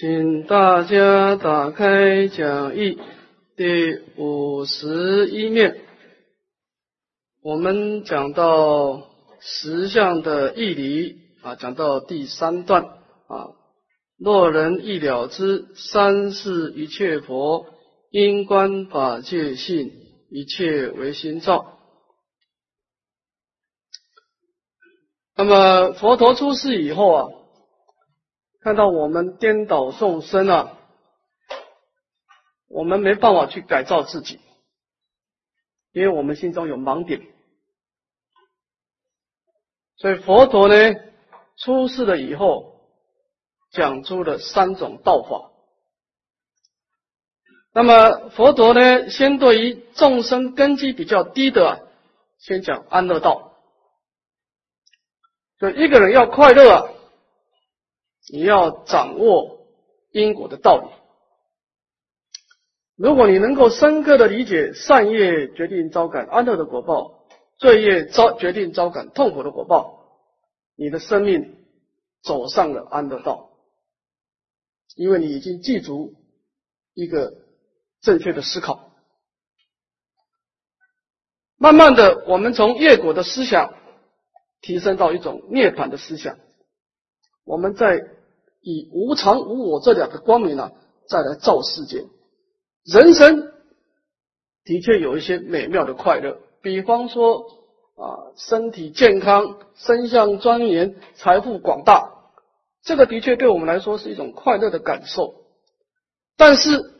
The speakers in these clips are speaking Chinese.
请大家打开讲义第五十一面，我们讲到十相的义理啊，讲到第三段啊，若人一了之，三世一切佛因观法界性，一切唯心造。那么佛陀出世以后啊。看到我们颠倒众生啊，我们没办法去改造自己，因为我们心中有盲点。所以佛陀呢出世了以后，讲出了三种道法。那么佛陀呢，先对于众生根基比较低的，先讲安乐道。就一个人要快乐啊。你要掌握因果的道理。如果你能够深刻的理解善业决定招感安乐的果报，罪业招决定招感痛苦的果报，你的生命走上了安乐道，因为你已经记住一个正确的思考。慢慢的，我们从业果的思想提升到一种涅槃的思想，我们在。以无常无我这两个光明呢，再来照世界。人生的确有一些美妙的快乐，比方说啊，身体健康、身相庄严、财富广大，这个的确对我们来说是一种快乐的感受。但是，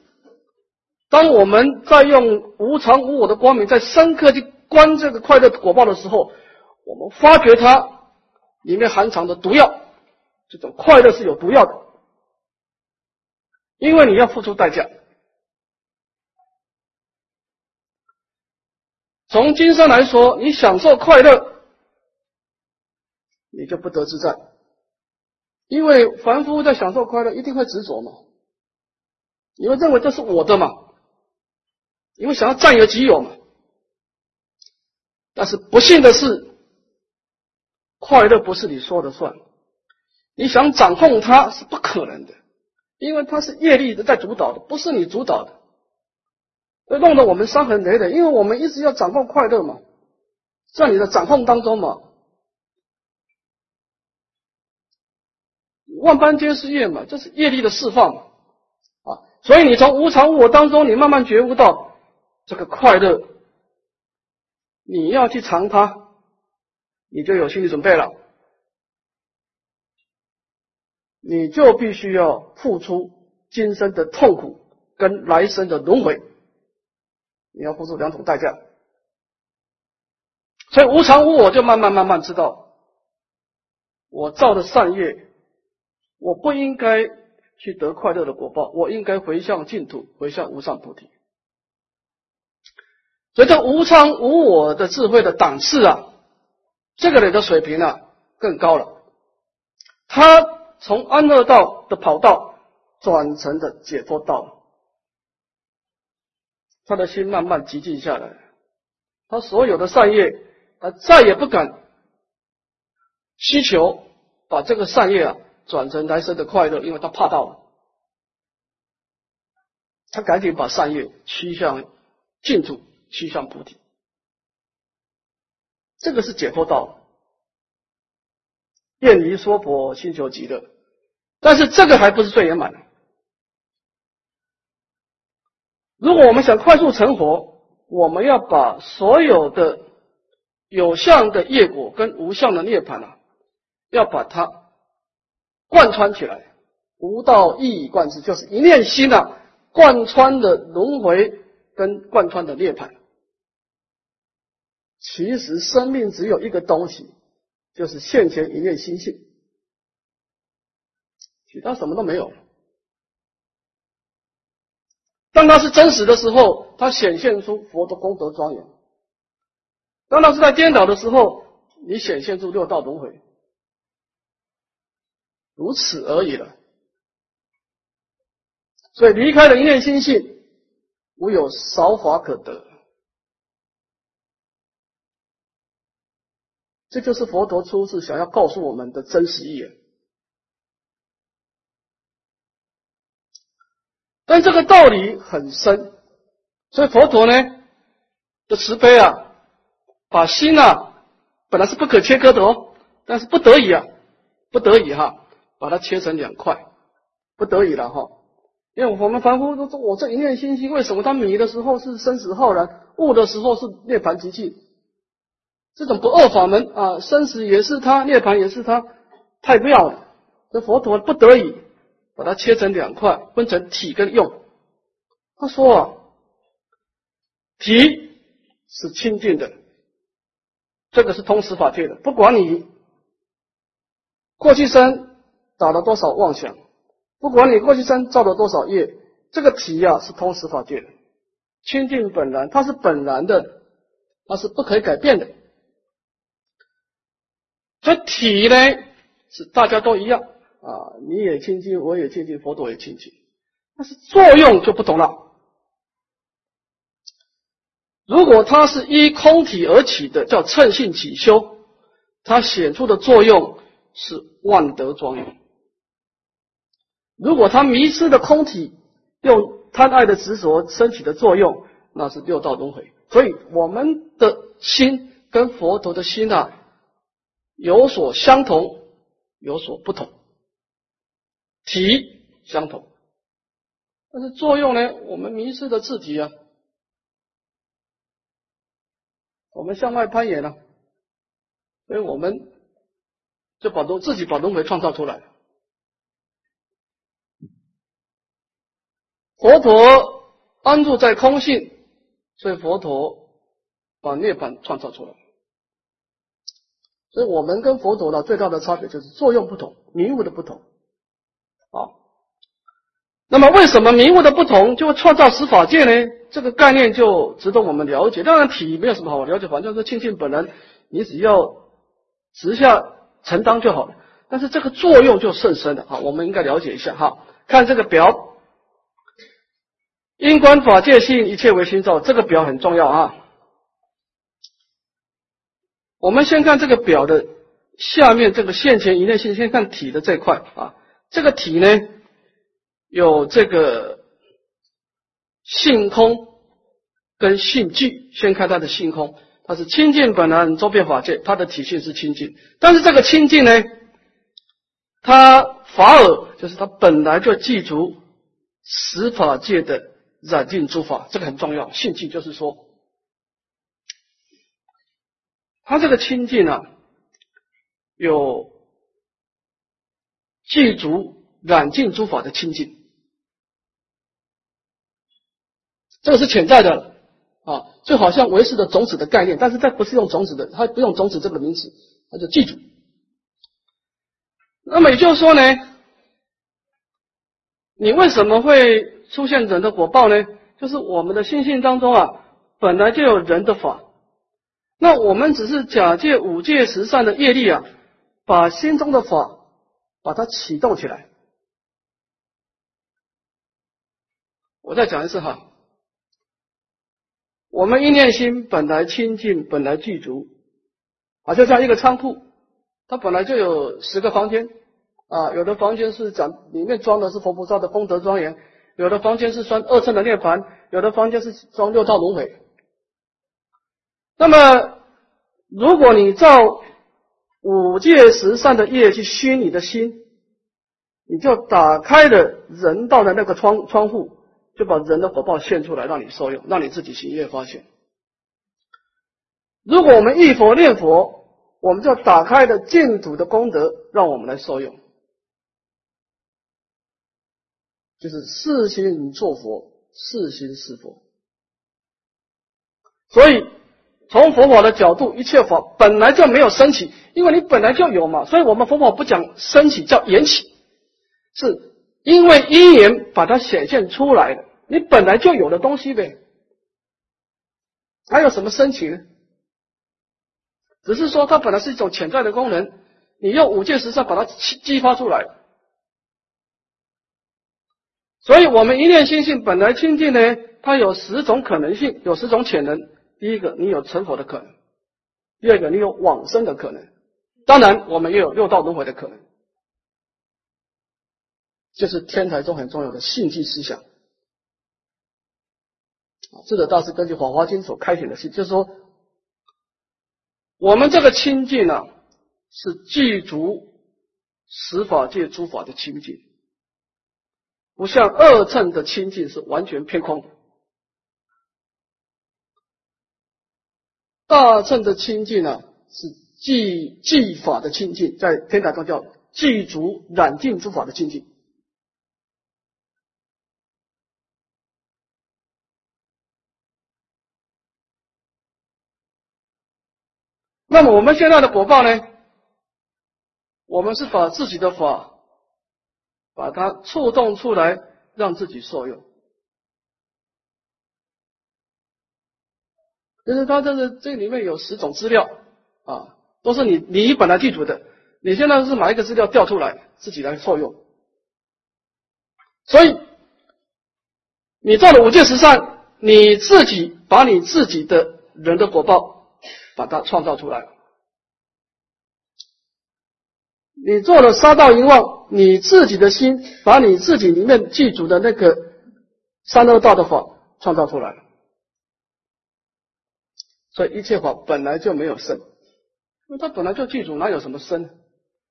当我们在用无常无我的光明，在深刻去观这个快乐果报的时候，我们发觉它里面含藏的毒药。这种快乐是有毒药的，因为你要付出代价。从今生来说，你享受快乐，你就不得自在，因为凡夫在享受快乐，一定会执着嘛，你会认为这是我的嘛，因为想要占有己有嘛。但是不幸的是，快乐不是你说的算。你想掌控它是不可能的，因为它是业力的在主导的，不是你主导的，弄得我们伤痕累累。因为我们一直要掌控快乐嘛，在你的掌控当中嘛，万般皆是业嘛，这是业力的释放嘛啊！所以你从无常无我当中，你慢慢觉悟到这个快乐，你要去尝它，你就有心理准备了。你就必须要付出今生的痛苦跟来生的轮回，你要付出两种代价。所以无常无我，就慢慢慢慢知道，我造的善业，我不应该去得快乐的果报，我应该回向净土，回向无上菩提。所以这无常无我的智慧的档次啊，这个人的水平啊更高了，他。从安乐道的跑道转成的解脱道，他的心慢慢寂静下来，他所有的善业，他再也不敢需求把这个善业啊转成来生的快乐，因为他怕到了，他赶紧把善业趋向净土，趋向菩提，这个是解脱道。愿离娑婆，心求极乐。但是这个还不是最圆满的。如果我们想快速成佛，我们要把所有的有相的业果跟无相的涅槃啊，要把它贯穿起来，无道一以贯之，就是一念心啊，贯穿的轮回跟贯穿的涅槃。其实生命只有一个东西。就是现前一念心性，其他什么都没有。当它是真实的时候，它显现出佛的功德庄严；当它是在颠倒的时候，你显现出六道轮回，如此而已了。所以离开了一念心性，无有少法可得。这就是佛陀出世想要告诉我们的真实意。但这个道理很深，所以佛陀呢的慈悲啊，把心啊本来是不可切割的哦，但是不得已啊，不得已哈，把它切成两块，不得已了哈。因为我们凡夫都说，我这一念心心，为什么他迷的时候是生死浩然，悟的时候是涅槃极尽？这种不二法门啊，生死也是他，涅槃也是他，太妙了。这佛陀不得已把它切成两块，分成体跟用。他说啊，体是清净的，这个是通识法界的，不管你过去生打了多少妄想，不管你过去生造了多少业，这个体呀是通识法界的，清净本然，它是本然的，它是不可以改变的。这体呢是大家都一样啊，你也清净，我也清净，佛陀也清净，但是作用就不同了。如果它是依空体而起的，叫称性起修，它显出的作用是万德庄严。如果它迷失的空体，用贪爱的执着升起的作用，那是六道轮回。所以我们的心跟佛陀的心啊。有所相同，有所不同，体相同，但是作用呢？我们迷失的自体啊，我们向外攀岩了，所以我们就把都自己把轮回创造出来。佛陀安住在空性，所以佛陀把涅槃创造出来。所以我们跟佛陀呢最大的差别就是作用不同，迷雾的不同。啊，那么为什么迷雾的不同就会创造十法界呢？这个概念就值得我们了解。当然体没有什么好了解，反正是清净本人，你只要直下承担就好了。但是这个作用就甚深了。好，我们应该了解一下哈。看这个表，因观法界性，一切为心造。这个表很重要啊。我们先看这个表的下面这个现前一念性，先看体的这块啊。这个体呢，有这个性空跟性具。先看它的性空，它是清净本来周遍法界，它的体性是清净。但是这个清净呢，它法尔就是它本来就记住十法界的染净诸法，这个很重要。性净就是说。他这个清净啊，有具足染净诸法的清净，这个是潜在的啊，就好像唯识的种子的概念，但是它不是用种子的，它不用种子这个名词，它就记住。那么也就是说呢，你为什么会出现人的果报呢？就是我们的心性当中啊，本来就有人的法。那我们只是假借五戒十善的业力啊，把心中的法把它启动起来。我再讲一次哈，我们一念心本来清净，本来具足，啊，就像一个仓库，它本来就有十个房间啊，有的房间是讲里面装的是佛菩萨的功德庄严，有的房间是装二乘的涅盘，有的房间是装六道轮回。那么，如果你照五戒十善的业去熏你的心，你就打开了人道的那个窗窗户，就把人的火爆现出来，让你受用，让你自己行业发现。如果我们一佛念佛，我们就打开了净土的功德，让我们来受用，就是四心做佛，四心是佛，所以。从佛法的角度，一切法本来就没有升起，因为你本来就有嘛，所以我们佛法不讲升起，叫缘起，是因为因缘把它显现出来的，你本来就有的东西呗，还有什么升起呢？只是说它本来是一种潜在的功能，你用五戒十善把它激激发出来，所以我们一念心性本来清净呢，它有十种可能性，有十种潜能。第一个，你有成佛的可能；第二个，你有往生的可能；当然，我们也有六道轮回的可能。这是天台中很重要的信息思想智者大师根据《法华经》所开显的信，就是说，我们这个清净呢，是具足十法界诸法的清净，不像二乘的清净是完全偏空。大乘的清净呢，是具具法的清净，在天台中叫具足染净诸法的清净。那么我们现在的果报呢？我们是把自己的法，把它触动出来，让自己受用。就是它这个这里面有十种资料啊，都是你你本来记住的，你现在是买一个资料调出来，自己来受用。所以你做了五戒十善，你自己把你自己的人的果报。把它创造出来。你做了杀道淫妄，你自己的心把你自己里面记住的那个三恶道的法创造出来了。所以一切法本来就没有生，因为它本来就记住，哪有什么生？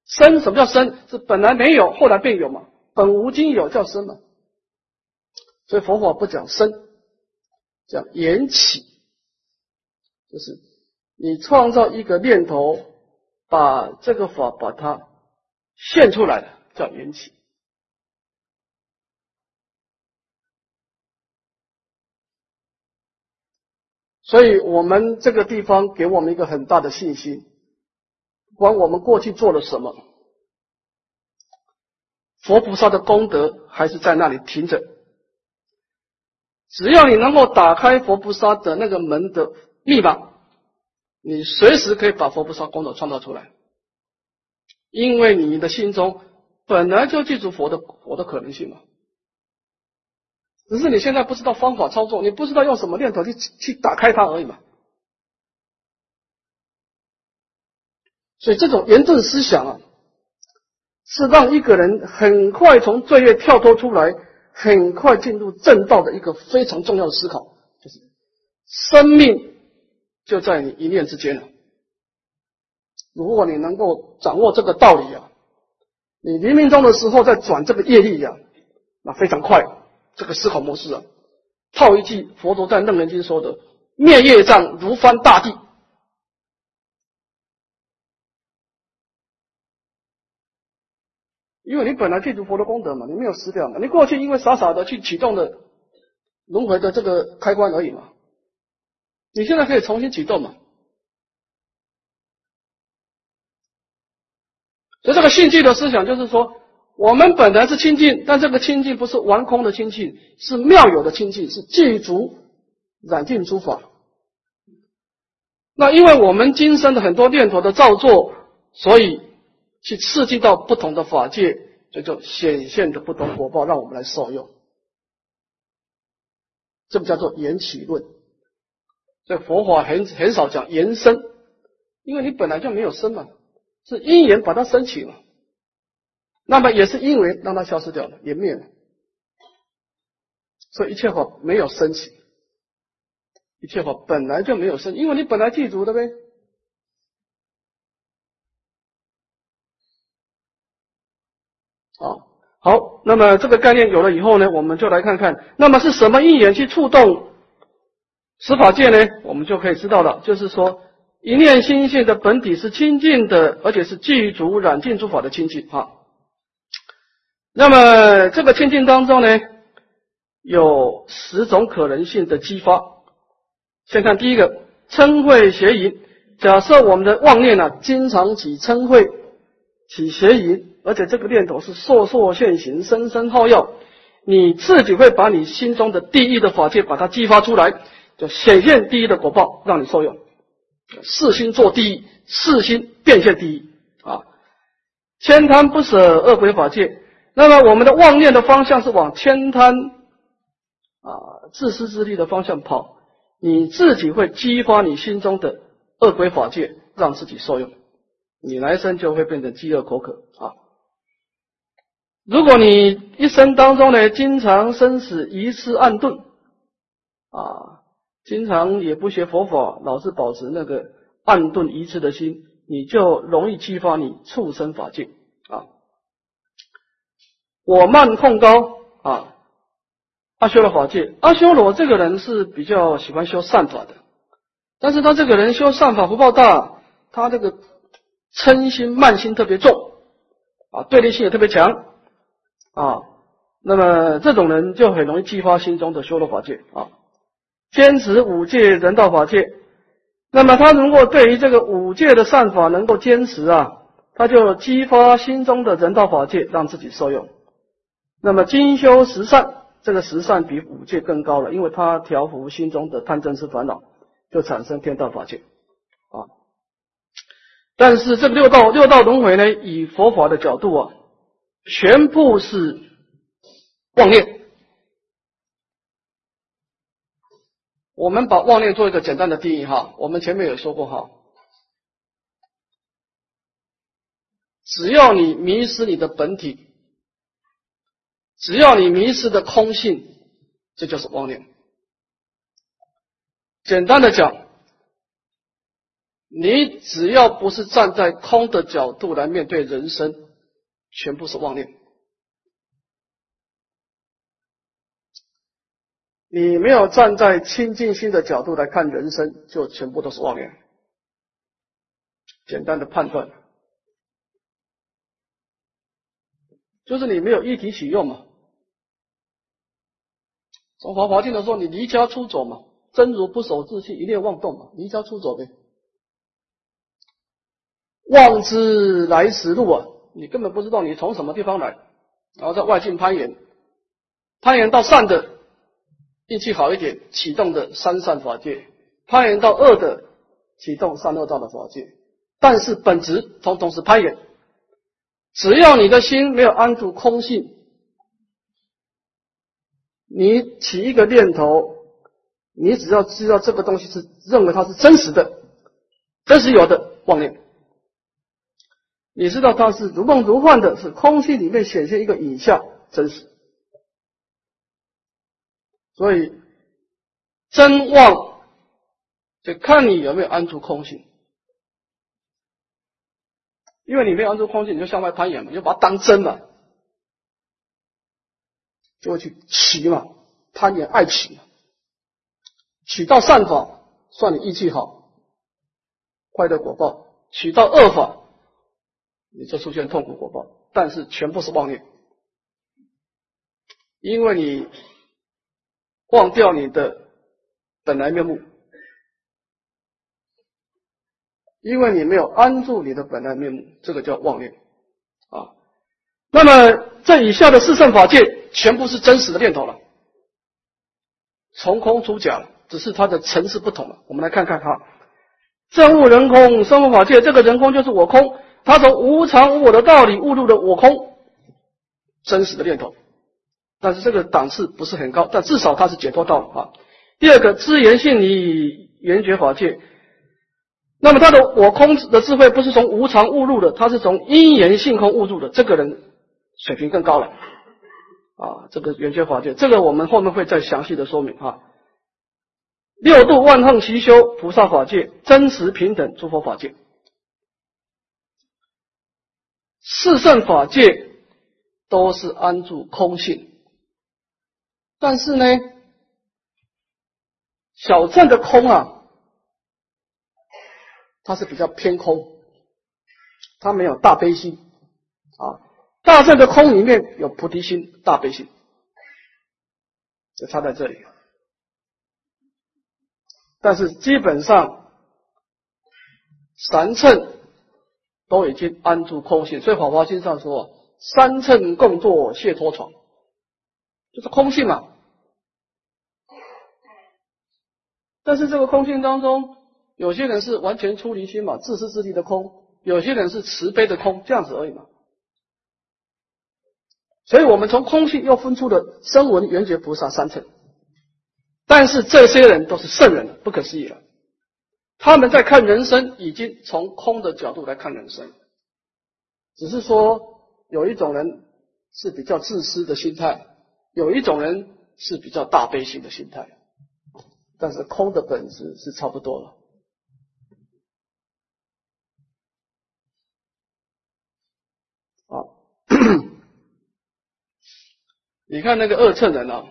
生什么叫生？是本来没有，后来便有嘛。本无今有叫生嘛。所以佛法不讲生，讲缘起，就是。你创造一个念头，把这个法把它现出来了，叫缘起。所以，我们这个地方给我们一个很大的信心，不管我们过去做了什么，佛菩萨的功德还是在那里停着。只要你能够打开佛菩萨的那个门的密码。你随时可以把佛菩萨功德创造出来，因为你的心中本来就记住佛的佛的可能性嘛，只是你现在不知道方法操作，你不知道用什么念头去去打开它而已嘛。所以这种严正思想啊，是让一个人很快从罪业跳脱出来，很快进入正道的一个非常重要的思考，就是生命。就在你一念之间了。如果你能够掌握这个道理啊，你黎明中的时候再转这个业力呀，那非常快。这个思考模式啊，套一句佛陀在《楞严经》说的：“灭业障如翻大地。”因为你本来记住佛的功德嘛，你没有失掉嘛，你过去因为傻傻的去启动的轮回的这个开关而已嘛。你现在可以重新启动嘛？所以这个信具的思想就是说，我们本来是清净，但这个清净不是完空的清净，是妙有的清净，是具足染净诸法。那因为我们今生的很多念头的造作，所以去刺激到不同的法界，这就显现的不同果报，让我们来受用。这个叫做缘起论。这佛法很很少讲延伸，因为你本来就没有生嘛，是因缘把它升起了，那么也是因为让它消失掉了，也灭了，所以一切法没有升起，一切法本来就没有生，因为你本来具足的呗。好，好，那么这个概念有了以后呢，我们就来看看，那么是什么因缘去触动？十法界呢，我们就可以知道了，就是说一念心性的本体是清净的，而且是具足染净诸法的清净啊。那么这个清净当中呢，有十种可能性的激发。先看第一个，嗔恚邪淫。假设我们的妄念呢，经常起嗔恚、起邪淫，而且这个念头是烁烁现行、声声号要，你自己会把你心中的第一的法界把它激发出来。就显现第一的果报，让你受用。四心做第一，四心变现第一啊！千贪不舍恶鬼法界，那么我们的妄念的方向是往千贪啊自私自利的方向跑，你自己会激发你心中的恶鬼法界，让自己受用，你来生就会变成饥饿口渴啊！如果你一生当中呢，经常生死疑思暗钝。啊，经常也不学佛法，老是保持那个暗钝愚痴的心，你就容易激发你畜生法界。我慢控高啊，阿修罗法界，阿修罗这个人是比较喜欢修善法的，但是他这个人修善法福报大，他这个嗔心慢心特别重啊，对立性也特别强啊，那么这种人就很容易激发心中的修罗法界啊，坚持五戒人道法界，那么他如果对于这个五戒的善法能够坚持啊，他就激发心中的人道法界，让自己受用。那么精修十善，这个十善比五戒更高了，因为它调伏心中的贪嗔痴烦恼，就产生天道法界啊。但是这六道六道轮回呢，以佛法的角度啊，全部是妄念。我们把妄念做一个简单的定义哈，我们前面有说过哈，只要你迷失你的本体。只要你迷失的空性，这就是妄念。简单的讲，你只要不是站在空的角度来面对人生，全部是妄念。你没有站在清净心的角度来看人生，就全部都是妄念。简单的判断，就是你没有一体起用嘛。从华华经的说，你离家出走嘛，真如不守自信，一念妄动嘛，离家出走呗。妄知来时路啊，你根本不知道你从什么地方来，然后在外境攀岩，攀岩到善的，运气好一点，启动的三善法界；攀岩到恶的，启动三恶道的法界。但是本质统统是攀岩，只要你的心没有安住空性。你起一个念头，你只要知道这个东西是认为它是真实的，真实有的妄念，你知道它是如梦如幻的，是空气里面显现一个影像，真实。所以真妄就看你有没有安住空性，因为你没有安住空性，你就向外攀岩嘛，你就把它当真了。就会去取嘛，贪也爱取，取到善法算你运气好，坏的果报；取到恶法，你就出现痛苦果报。但是全部是妄念，因为你忘掉你的本来面目，因为你没有安住你的本来面目，这个叫妄念啊。那么这以下的四圣法界。全部是真实的念头了，从空出假了，只是它的层次不同了。我们来看看哈，正悟人空，生活法界，这个人空就是我空，他从无常无我的道理悟入了我空，真实的念头。但是这个档次不是很高，但至少他是解脱道啊。第二个知言性理圆觉法界，那么他的我空的智慧不是从无常误入的，他是从因缘性空悟入的，这个人水平更高了。啊，这个圆觉法界，这个我们后面会再详细的说明哈。六度万行齐修菩萨法界，真实平等诸佛法界，四圣法界都是安住空性，但是呢，小乘的空啊，它是比较偏空，它没有大悲心啊。大圣的空里面有菩提心、大悲心，就差在这里。但是基本上三乘都已经安住空性，所以《法华经》上说：“三乘共坐解脱床”，就是空性嘛。但是这个空性当中，有些人是完全出离心嘛，自私自利的空；有些人是慈悲的空，这样子而已嘛。所以我们从空性又分出了声闻缘觉菩萨三层，但是这些人都是圣人，不可思议了。他们在看人生，已经从空的角度来看人生，只是说有一种人是比较自私的心态，有一种人是比较大悲心的心态。但是空的本质是差不多了。啊，你看那个二乘人啊，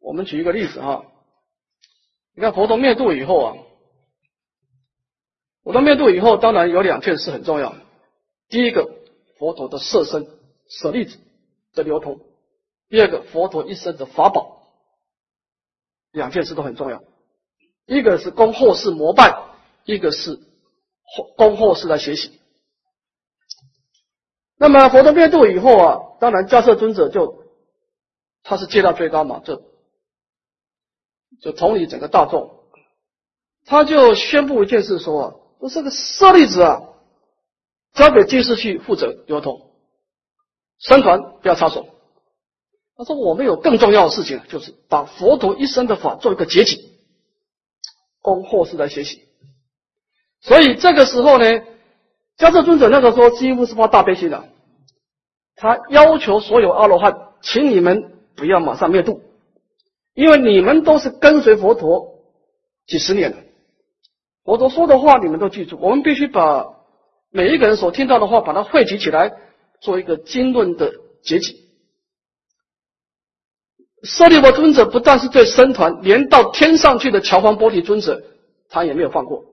我们举一个例子哈，你看佛陀灭度以后啊，佛陀灭度以后，当然有两件事很重要。第一个，佛陀的色身舍利子的流通；第二个，佛陀一生的法宝。两件事都很重要，一个是供后世膜拜，一个是供后世来学习。那么佛陀灭度以后啊，当然迦叶尊者就他是阶大最高嘛，就就统领整个大众，他就宣布一件事说啊，说这个舍利子啊，交给居士去负责流通，僧团不要插手。他说：“我们有更重要的事情，就是把佛陀一生的法做一个结集，供后世来学习。所以这个时候呢，迦叶尊者那个时候几乎是发大悲心的，他要求所有阿罗汉，请你们不要马上灭度，因为你们都是跟随佛陀几十年了，佛陀说的话你们都记住，我们必须把每一个人所听到的话，把它汇集起来，做一个经论的结集。”舍利弗尊者不但是对僧团，连到天上去的乔方波提尊者，他也没有放过。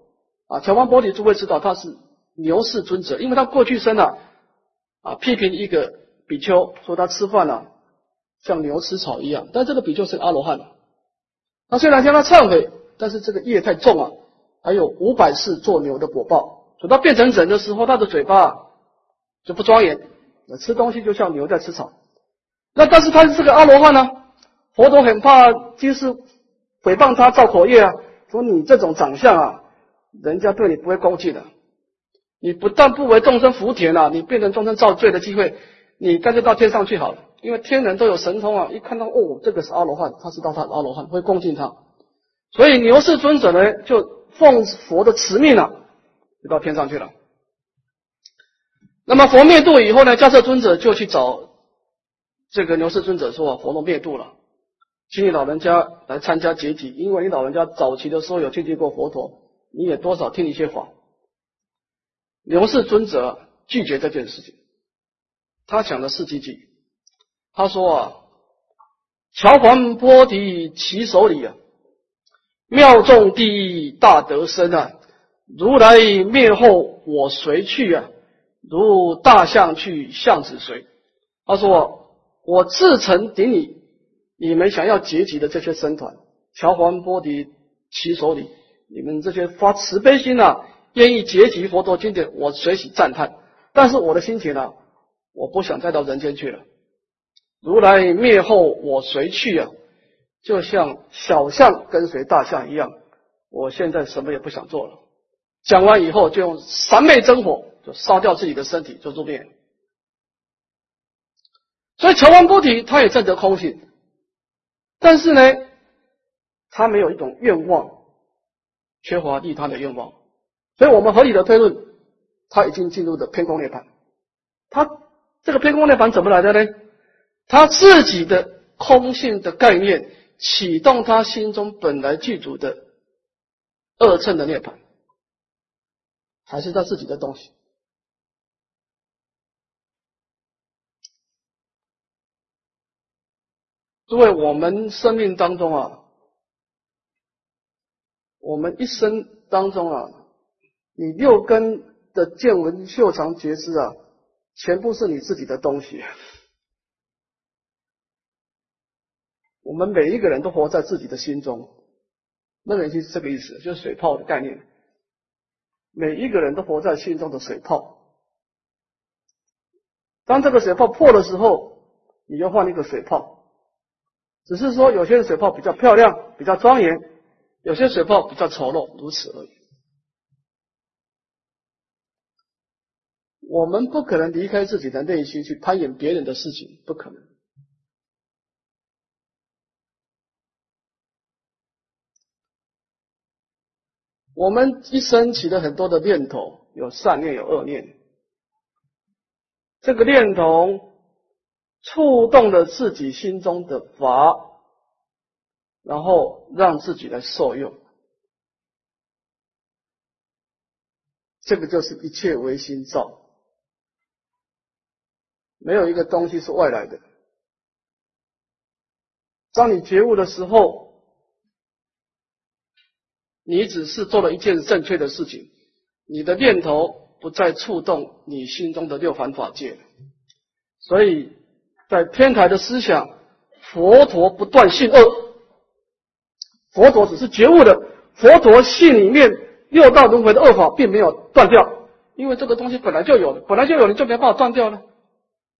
啊，乔方波提诸位知道他是牛氏尊者，因为他过去生啊，啊批评一个比丘说他吃饭啊像牛吃草一样，但这个比丘是阿罗汉。他虽然向他忏悔，但是这个业太重啊，还有五百世做牛的果报，等他变成人的时候，他的嘴巴就不庄严，吃东西就像牛在吃草。那但是他是个阿罗汉呢？佛陀很怕，就是诽谤他造口业啊，说你这种长相啊，人家对你不会恭敬的。你不但不为众生福田啊，你变成众生造罪的机会，你干脆到天上去好了。因为天人都有神通啊，一看到哦，这个是阿罗汉，他知道他阿罗汉，会恭敬他。所以牛氏尊者呢，就奉佛的慈命啊，就到天上去了。那么佛灭度以后呢，迦叶尊者就去找这个牛氏尊者说，佛陀灭度了。请你老人家来参加结集，因为你老人家早期的时候有接近过佛陀，你也多少听一些法。刘氏尊者拒绝这件事情，他讲的是几句，他说啊：“乔桓波提其手里啊，妙众第一大德身啊，如来灭后我随去啊？如大象去，象子随。”他说：“我自成顶礼。”你们想要结集的这些僧团，乔桓波迪其手里，你们这些发慈悲心啊，愿意结集佛陀经典，我随喜赞叹。但是我的心情呢，我不想再到人间去了。如来灭后，我随去啊？就像小象跟随大象一样。我现在什么也不想做了。讲完以后，就用三昧真火，就烧掉自己的身体，就入灭。所以乔桓波提他也证得空性。但是呢，他没有一种愿望，缺乏利他的愿望，所以我们合理的推论，他已经进入的偏空涅槃。他这个偏空涅槃怎么来的呢？他自己的空性的概念启动他心中本来具足的二乘的涅槃，还是他自己的东西？因为，我们生命当中啊，我们一生当中啊，你六根的见闻嗅尝觉知啊，全部是你自己的东西。我们每一个人都活在自己的心中，那个就是这个意思，就是水泡的概念。每一个人都活在心中的水泡，当这个水泡破的时候，你就换一个水泡。只是说，有些水泡比较漂亮、比较庄严，有些水泡比较丑陋，如此而已。我们不可能离开自己的内心去攀岩别人的事情，不可能。我们一生起了很多的念头，有善念，有恶念。这个念头。触动了自己心中的法，然后让自己来受用。这个就是一切唯心造，没有一个东西是外来的。当你觉悟的时候，你只是做了一件正确的事情，你的念头不再触动你心中的六凡法界。所以在天台的思想，佛陀不断性恶，佛陀只是觉悟的，佛陀性里面。六道轮回的恶法并没有断掉，因为这个东西本来就有的，本来就有的就没办法断掉了。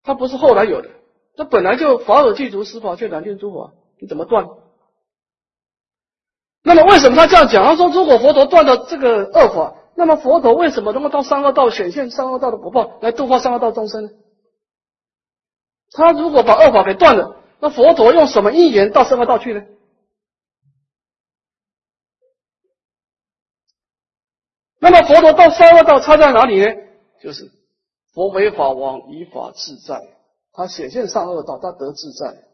它不是后来有的，这本来就法尔具足，十法界难尽诸法，你怎么断？那么为什么他这样讲？他说，如果佛陀断了这个恶法，那么佛陀为什么能够到三恶道显现三恶道的果报来度化三恶道众生呢？他如果把恶法给断了，那佛陀用什么因缘到三恶道去呢？那么佛陀到三恶道差在哪里呢？就是佛为法王，以法自在，他显现善恶道，他得自在，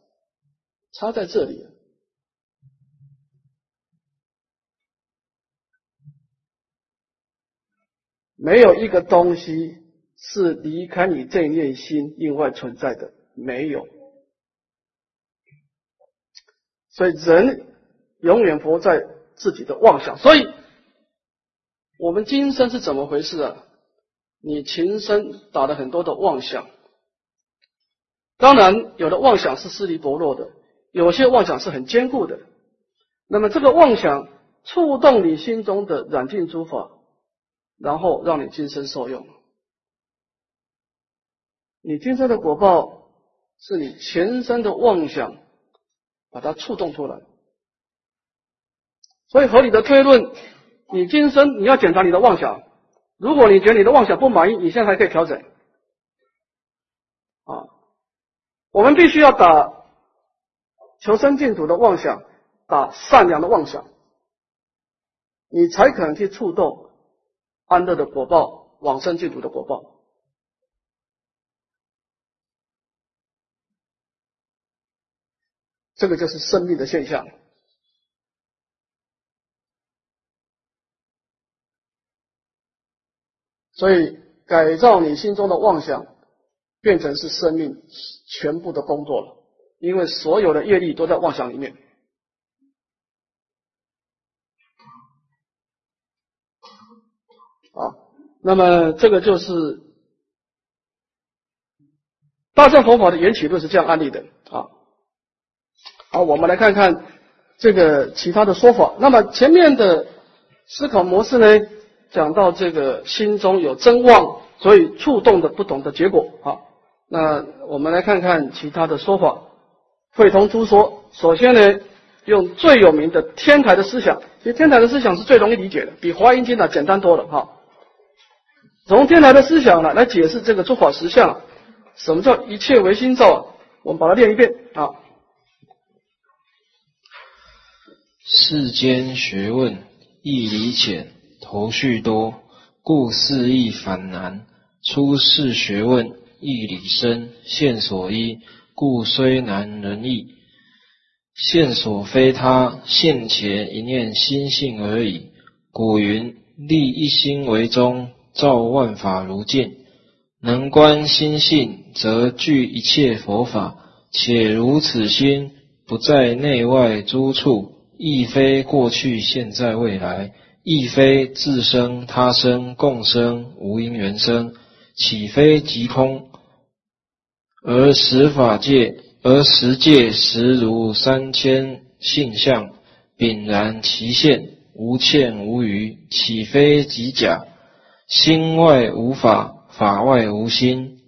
差在这里。没有一个东西是离开你这一念心另外存在的，没有。所以人永远活在自己的妄想，所以。我们今生是怎么回事啊？你情生打了很多的妄想，当然有的妄想是势力薄弱的，有些妄想是很坚固的。那么这个妄想触动你心中的染净诸法，然后让你今生受用。你今生的果报是你前生的妄想把它触动出来，所以合理的推论。你今生你要检查你的妄想，如果你觉得你的妄想不满意，你现在还可以调整。啊，我们必须要打求生净土的妄想，打善良的妄想，你才可能去触动安乐的果报，往生净土的果报。这个就是生命的现象。所以，改造你心中的妄想，变成是生命全部的工作了。因为所有的业力都在妄想里面。啊，那么这个就是大乘佛法的缘起论是这样案例的啊。好，我们来看看这个其他的说法。那么前面的思考模式呢？讲到这个心中有真望，所以触动的不同的结果。好，那我们来看看其他的说法。会同诸说，首先呢，用最有名的天台的思想，其实天台的思想是最容易理解的，比华严经呢简单多了。哈，从天台的思想呢来解释这个诸法实相，什么叫一切唯心造？我们把它念一遍啊。世间学问义理浅。头绪多，故事亦反难；出世学问义理深，线索一，故虽难人易。线索非他，现前一念心性而已。古云：立一心为宗，照万法如镜。能观心性，则具一切佛法。且如此心，不在内外诸处，亦非过去、现在、未来。亦非自生他生共生无因缘生，岂非即空？而实法界，而实界实如三千性相，炳然其现，无欠无余，岂非即假？心外无法，法外无心，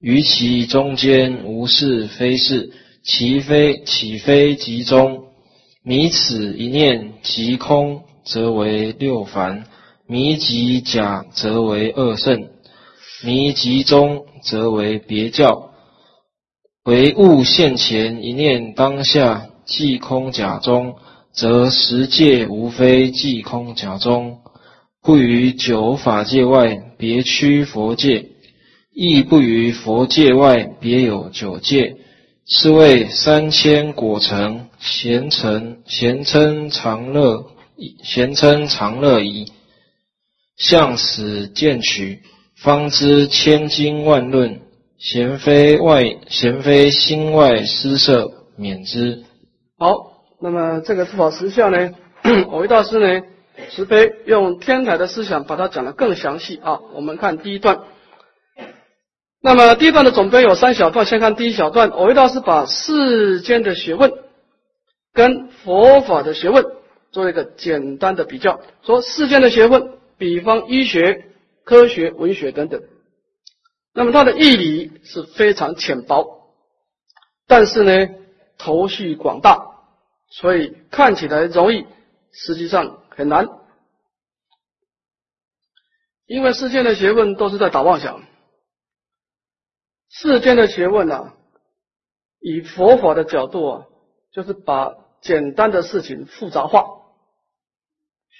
于其中间无是非是，其非岂非即中？迷此一念即空。则为六凡，迷即假，则为二圣；迷即中，则为别教。唯物现前一念当下，即空假中，则十界无非即空假中。不于九法界外别区佛界，亦不于佛界外别有九界。是谓三千果成，贤成贤称常乐，贤称常乐仪。向使见取，方知千经万论，贤非外贤非心外施设，免之。好，那么这个诸法实相呢，我为大师呢，慈悲用天台的思想把它讲得更详细啊。我们看第一段。那么第一段的总编有三小段，先看第一小段。我为大师把世间的学问跟佛法的学问做一个简单的比较，说世间的学问，比方医学、科学、文学等等，那么它的义理是非常浅薄，但是呢，头绪广大，所以看起来容易，实际上很难，因为世间的学问都是在打妄想。世间的学问啊，以佛法的角度啊，就是把简单的事情复杂化，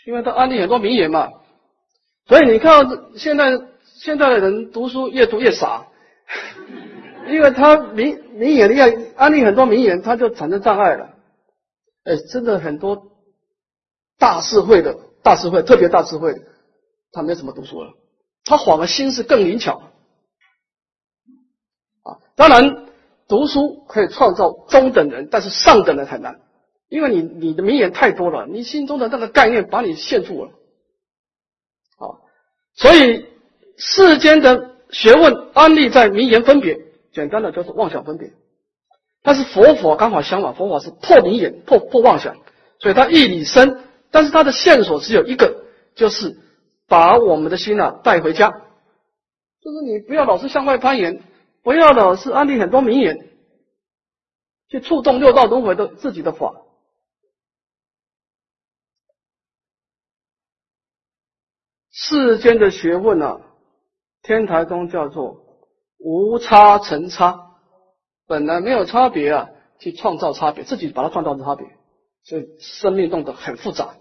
因为他安利很多名言嘛，所以你看现在现在的人读书越读越傻，因为他名名言你看安利很多名言，他就产生障碍了。哎，真的很多大智慧的大智慧，特别大智慧，他没怎么读书了，他反而心思更灵巧。啊，当然，读书可以创造中等人，但是上等人很难，因为你你的名言太多了，你心中的那个概念把你限住了。啊，所以世间的学问安立在名言分别，简单的就是妄想分别。但是佛法刚好相反，佛法是破名言、破破妄想，所以它义理深，但是它的线索只有一个，就是把我们的心啊带回家，就是你不要老是向外攀岩。不要老是安利很多名言，去触动六道轮回的自己的法。世间的学问啊，天台宗叫做无差成差，本来没有差别啊，去创造差别，自己把它创造成差别，所以生命弄得很复杂。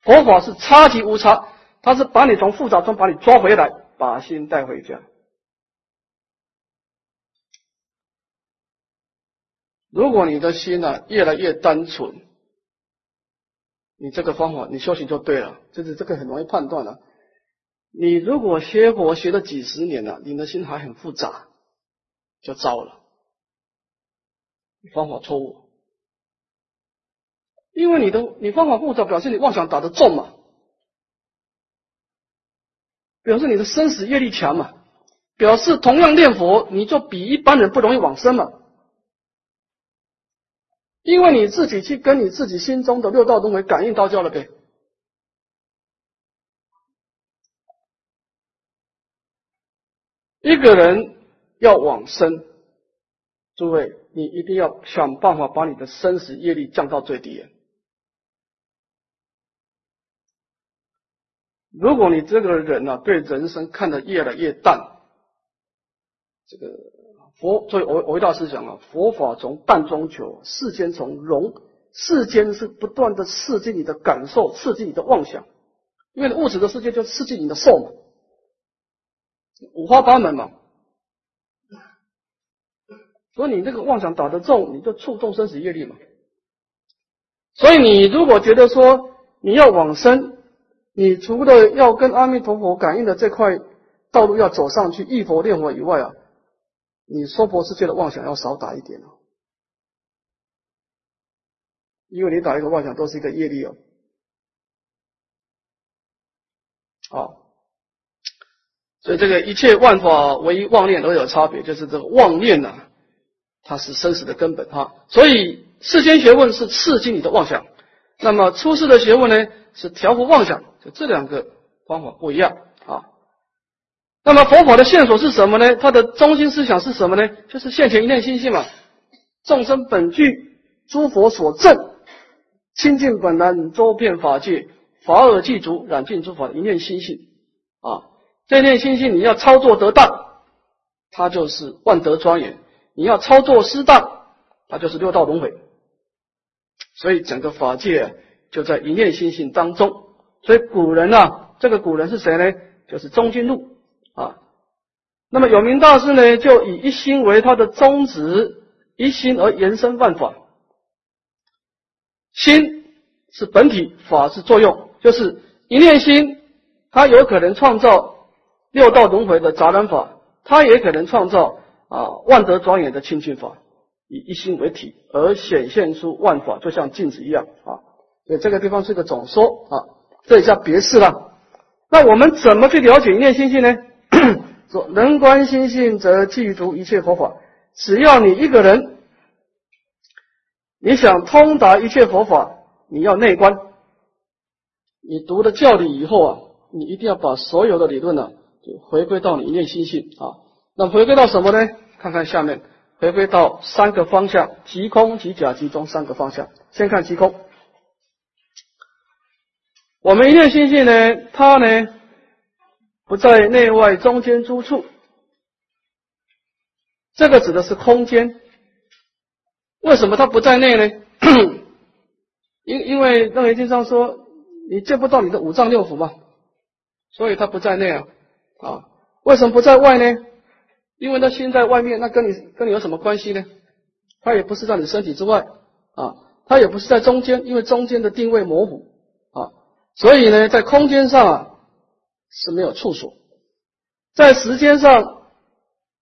佛法是差即无差，它是把你从复杂中把你抓回来，把心带回家。如果你的心呢越来越单纯，你这个方法你修行就对了，就是这个很容易判断了。你如果学佛学了几十年了，你的心还很复杂，就糟了。方法错误，因为你的你方法复杂，表示你妄想打得重嘛，表示你的生死业力强嘛，表示同样念佛，你就比一般人不容易往生嘛。因为你自己去跟你自己心中的六道轮回感应道教了呗。一个人要往生，诸位，你一定要想办法把你的生死业力降到最低。如果你这个人呢，对人生看得越来越淡，这个。佛所以，我我一大师讲啊，佛法从淡中求，世间从容。世间是不断的刺激你的感受，刺激你的妄想，因为物质的世界就刺激你的受嘛，五花八门嘛。所以你这个妄想打得重，你就触动生死业力嘛。所以你如果觉得说你要往生，你除了要跟阿弥陀佛感应的这块道路要走上去，一佛念佛以外啊。你娑婆世界的妄想要少打一点哦，因为你打一个妄想都是一个业力哦。啊，所以这个一切万法唯一妄念都有差别，就是这个妄念呐，它是生死的根本哈。所以世间学问是刺激你的妄想，那么出世的学问呢是调伏妄想，就这两个方法不一样。那么佛法的线索是什么呢？它的中心思想是什么呢？就是现前一念心性嘛。众生本具诸佛所证，清净本来周遍法界，法尔具足染尽诸法一念心性啊。这念心性你要操作得当，它就是万德庄严；你要操作失当，它就是六道轮回。所以整个法界就在一念心性当中。所以古人啊，这个古人是谁呢？就是中君路。啊，那么有名大师呢，就以一心为他的宗旨，一心而延伸万法。心是本体，法是作用，就是一念心，它有可能创造六道轮回的杂染法，它也可能创造啊万德庄严的清净法，以一心为体而显现出万法，就像镜子一样啊。所以这个地方是个总说啊，这一下别事了。那我们怎么去了解一念心性呢？说能观心性，则具足一切佛法。只要你一个人。你想通达一切佛法，你要内观。你读了教理以后啊，你一定要把所有的理论呢，就回归到你一念心性啊。那回归到什么呢？看看下面，回归到三个方向：即空、即假、即中三个方向。先看即空。我们一念心性呢，它呢不在内外中间诸处，这个指的是空间。为什么它不在内呢？因因为楞严经上说，你见不到你的五脏六腑嘛，所以它不在内啊。啊，为什么不在外呢？因为它心在外面，那跟你跟你有什么关系呢？它也不是在你身体之外啊，它也不是在中间，因为中间的定位模糊啊，所以呢，在空间上啊是没有处所，在时间上，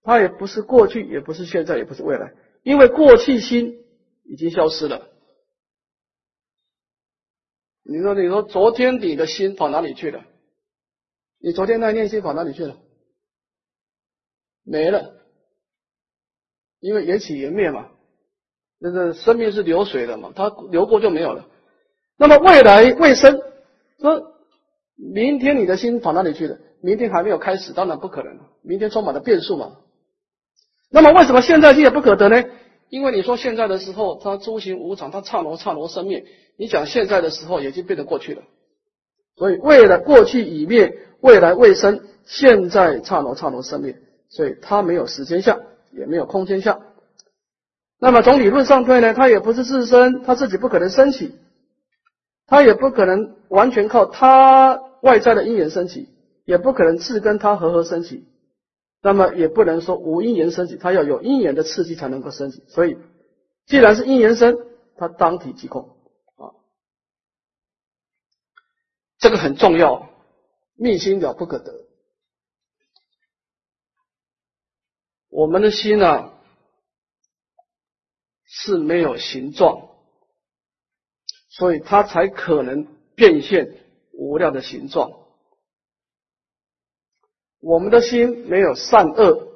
它也不是过去，也不是现在，也不是未来。因为过去心已经消失了，你说你说昨天你的心跑哪里去了？你昨天那念心跑哪里去了？没了，因为缘起缘灭嘛，那个生命是流水的嘛，它流过就没有了。那么未来未生，说明天你的心跑哪里去了？明天还没有开始，当然不可能，明天充满了变数嘛。那么为什么现在心也不可得呢？因为你说现在的时候，它诸行无常，它刹罗刹罗生灭。你讲现在的时候，已经变得过去了。所以未来过去已灭，未来未生，现在刹罗刹罗生灭，所以它没有时间相，也没有空间相。那么从理论上推呢，它也不是自身，它自己不可能升起，它也不可能完全靠它外在的因缘升起，也不可能自跟它合合升起。那么也不能说无因缘升起，它要有因缘的刺激才能够升起。所以，既然是因缘生，它当体即空啊，这个很重要，密心了不可得。我们的心呢是没有形状，所以它才可能变现无量的形状。我们的心没有善恶，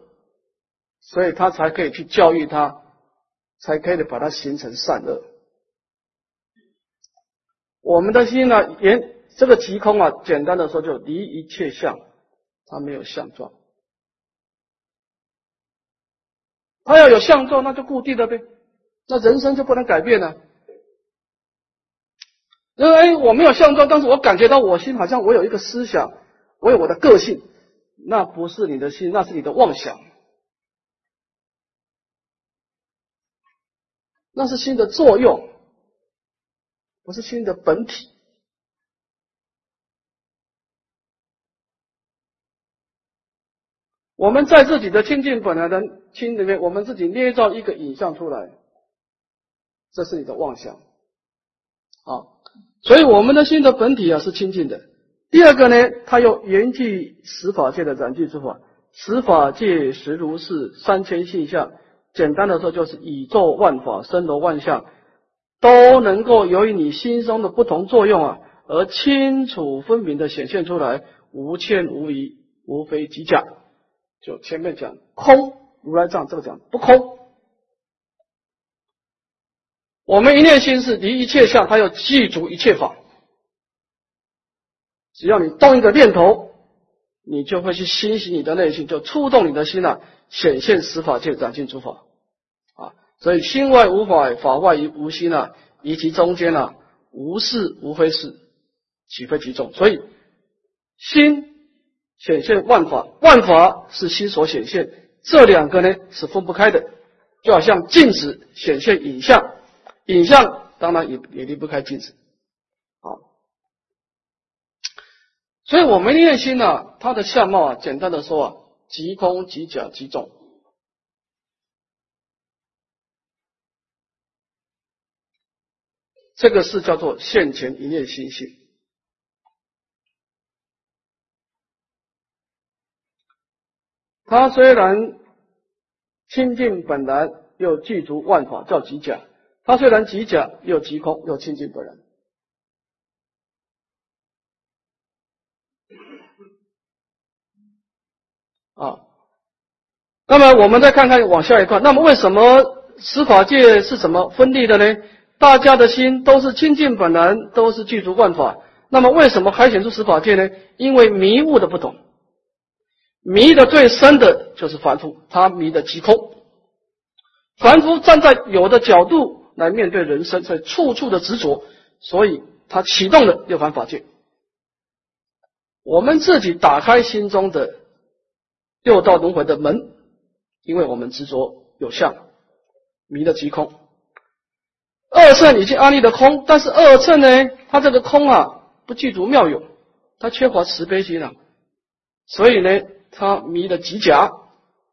所以他才可以去教育他，才可以把它形成善恶。我们的心呢，言这个即空啊，简单的说就离一切相，它没有相状。它要有相状，那就固定的呗，那人生就不能改变了。因为，我没有相状，但是我感觉到我心好像我有一个思想，我有我的个性。那不是你的心，那是你的妄想，那是心的作用，不是心的本体。我们在自己的清净本来的心里面，我们自己捏造一个影像出来，这是你的妄想。好，所以我们的心的本体啊是清净的。第二个呢，它又缘具十法界的染具之法，十法界实如是三千现象。简单的说，就是宇宙万法、生罗万象，都能够由于你心中的不同作用啊，而清楚分明的显现出来，无欠无疑，无非即假。就前面讲空，如来藏这个讲不空。我们一念心是离一切相，它要记住一切法。只要你动一个念头，你就会去欣喜你的内心，就触动你的心了，显现十法界展现诸法啊。所以心外无法，法外无心啊，以及中间了，无事无非是，岂非其中？所以心显现万法，万法是心所显现，这两个呢是分不开的，就好像镜子显现影像，影像当然也也离不开镜子。啊所以，我们念心呢，它的相貌啊，简单的说啊，即空即假即中。这个是叫做现前一念心性。他虽然清净本来，又具足万法，叫极假；他虽然极假，又极空，又清净本然。啊，那么我们再看看往下一段。那么为什么十法界是怎么分立的呢？大家的心都是清净本然，都是具足万法。那么为什么还显出十法界呢？因为迷雾的不同。迷的最深的就是凡夫，他迷的极空。凡夫站在有的角度来面对人生，所以处处的执着，所以他启动了六凡法界。我们自己打开心中的六道轮回的门，因为我们执着有相，迷的极空。二乘已经安立的空，但是二乘呢，他这个空啊，不具足妙有，他缺乏慈悲心啊，所以呢。他迷的极假，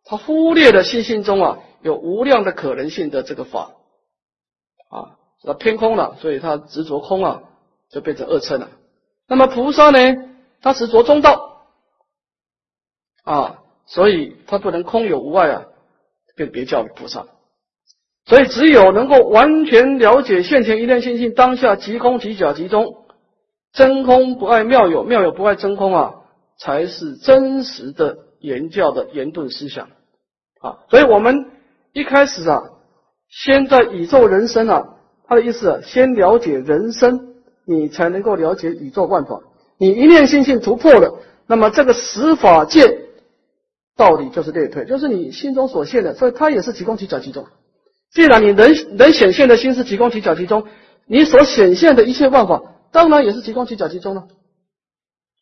他忽略了心性中啊有无量的可能性的这个法啊，他偏空了，所以他执着空啊，就变成二乘了。那么菩萨呢，他执着中道啊，所以他不能空有无碍啊，便别叫菩萨。所以只有能够完全了解现前一念心性当下即空即假即中，真空不爱妙有，妙有不爱真空啊。才是真实的言教的言顿思想啊！所以我们一开始啊，先在宇宙人生啊，他的意思啊，先了解人生，你才能够了解宇宙万法。你一念心性突破了，那么这个十法界道理就是类推，就是你心中所现的，所以它也是即空即假即中。既然你能能显现的心是即空即假即中，你所显现的一切万法，当然也是即空即假即中了。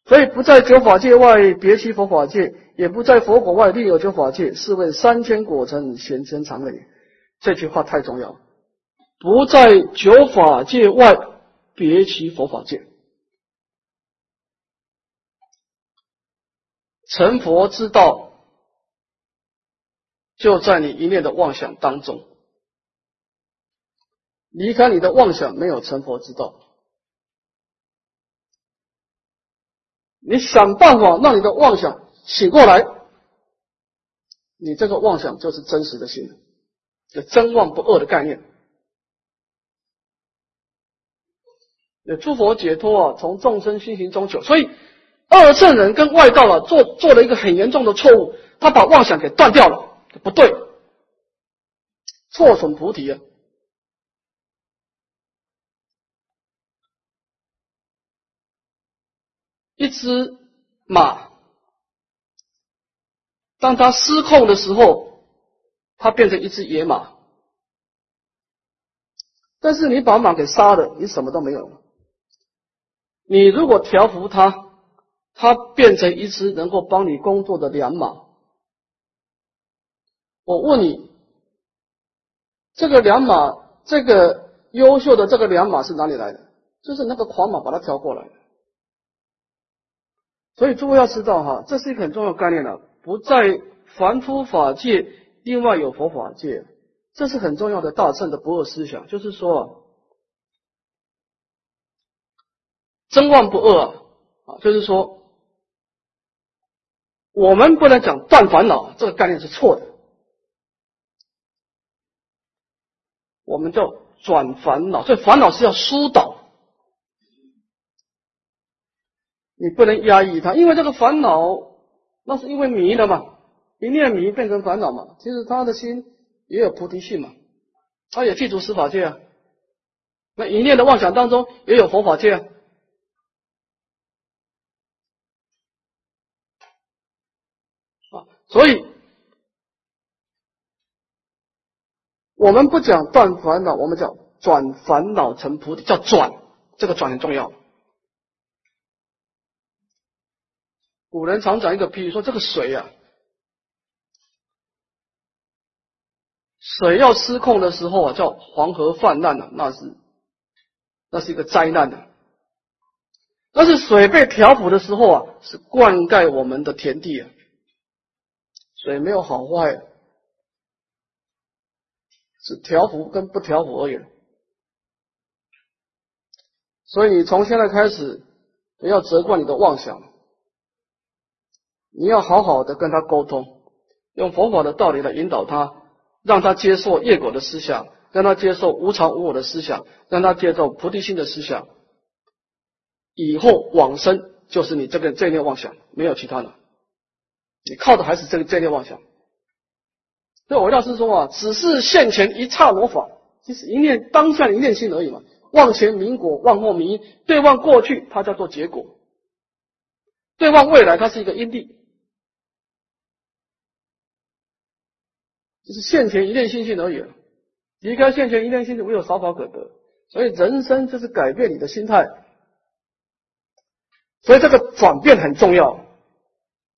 所以不在九法界外别其佛法界，也不在佛果外另有九法界，是为三千果成贤真常也。这句话太重要。不在九法界外别其佛法界，成佛之道就在你一念的妄想当中。离开你的妄想，没有成佛之道。你想办法让你的妄想醒过来，你这个妄想就是真实的心，这真妄不二的概念。那诸佛解脱啊，从众生心行中求，所以二圣人跟外道啊做做了一个很严重的错误，他把妄想给断掉了，不对，错损菩提啊。一只马，当它失控的时候，它变成一只野马。但是你把马给杀了，你什么都没有了。你如果调服它，它变成一只能够帮你工作的良马。我问你，这个良马，这个优秀的这个良马是哪里来的？就是那个狂马把它调过来。所以诸位要知道哈，这是一个很重要概念了。不在凡夫法界，另外有佛法界，这是很重要的大乘的不二思想。就是说，真妄不二啊，就是说，我们不能讲断烦恼，这个概念是错的。我们叫转烦恼，所以烦恼是要疏导。你不能压抑它，因为这个烦恼，那是因为迷了嘛，一念迷变成烦恼嘛。其实他的心也有菩提性嘛，他也记住十法界啊。那一念的妄想当中也有佛法界啊。啊，所以我们不讲断烦恼，我们讲转烦恼成菩提，叫转，这个转很重要。古人常讲一个譬喻，说这个水啊，水要失控的时候啊，叫黄河泛滥了，那是那是一个灾难的。但是水被调伏的时候啊，是灌溉我们的田地啊。水没有好坏，是调伏跟不调伏而已。所以你从现在开始不要责怪你的妄想，你要好好的跟他沟通，用佛法的道理来引导他，让他接受业果的思想，让他接受无常无我的思想，让他接受菩提心的思想。以后往生就是你这个这念妄想，没有其他的，你靠的还是这个这念妄想。所以我要是说啊，只是现前一刹那法，就是一念当下一念心而已嘛。望前明果，望后明因。对望过去，它叫做结果；对望未来，它是一个因地。就是现前一念心性而已。离开现前一念心性，唯有少法可得。所以人生就是改变你的心态。所以这个转变很重要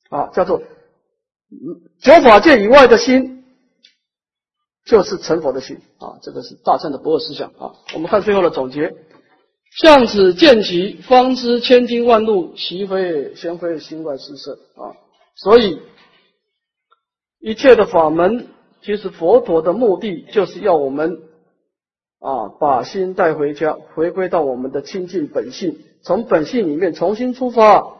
啊，叫做九法界以外的心。就是成佛的心啊，这个是大乘的不二思想啊。我们看最后的总结：向此见其方知千经万路，其非先非心外之色啊。所以一切的法门，其实佛陀的目的就是要我们啊，把心带回家，回归到我们的清净本性，从本性里面重新出发，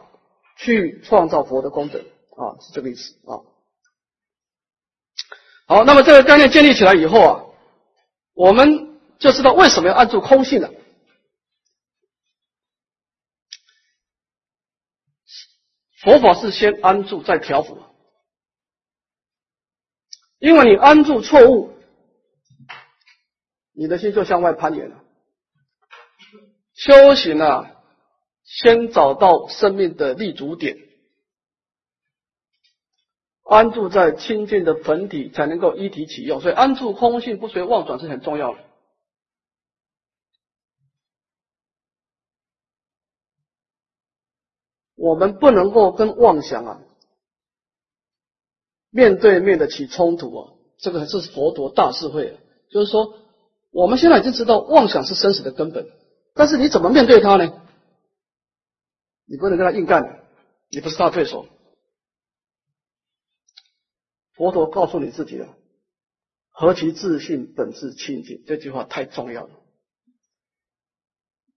去创造佛的功德啊，是这个意思啊。好，那么这个概念建立起来以后啊，我们就知道为什么要按住空性了。佛法是先安住再调伏，因为你安住错误，你的心就向外攀岩了。修行啊，先找到生命的立足点。安住在清净的本体，才能够一体起用。所以安住空性，不随妄转是很重要的。我们不能够跟妄想啊面对面的起冲突啊，这个是佛陀大智慧。就是说，我们现在已经知道妄想是生死的根本，但是你怎么面对它呢？你不能跟他硬干，你不是他对手。佛陀告诉你自己的，何其自信，本自清净，这句话太重要了。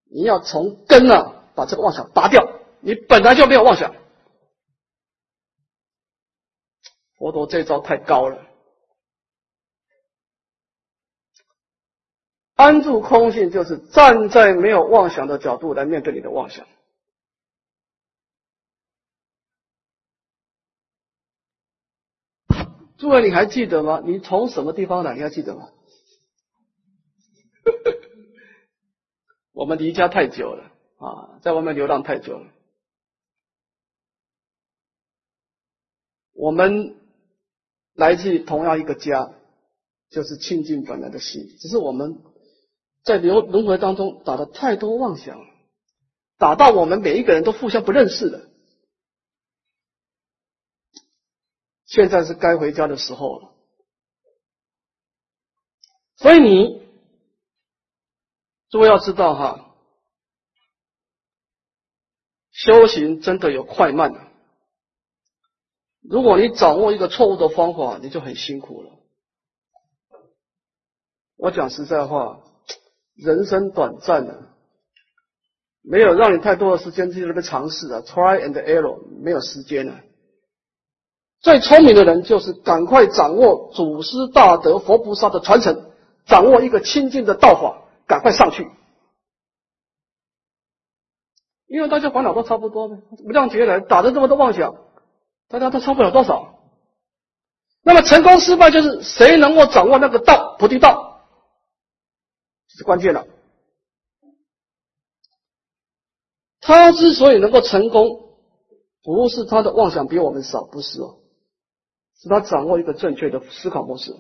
你要从根啊，把这个妄想拔掉。你本来就没有妄想。佛陀这招太高了，安住空性，就是站在没有妄想的角度来面对你的妄想。诸位，你还记得吗？你从什么地方来？你还记得吗？我们离家太久了啊，在外面流浪太久了。我们来自同样一个家，就是清净本来的心，只是我们在流轮回当中打的太多妄想，打到我们每一个人都互相不认识了。现在是该回家的时候了，所以你诸位要知道哈，修行真的有快慢的。如果你掌握一个错误的方法，你就很辛苦了。我讲实在话，人生短暂的，没有让你太多的时间去那边尝试啊，try and error，没有时间了。最聪明的人就是赶快掌握祖师大德佛菩萨的传承，掌握一个清净的道法，赶快上去。因为大家烦恼都差不多呗，无量劫来打着这么多妄想，大家都差不了多少。那么成功失败就是谁能够掌握那个道，菩提道，这是关键了。他之所以能够成功，不是他的妄想比我们少，不是哦。是他掌握一个正确的思考模式，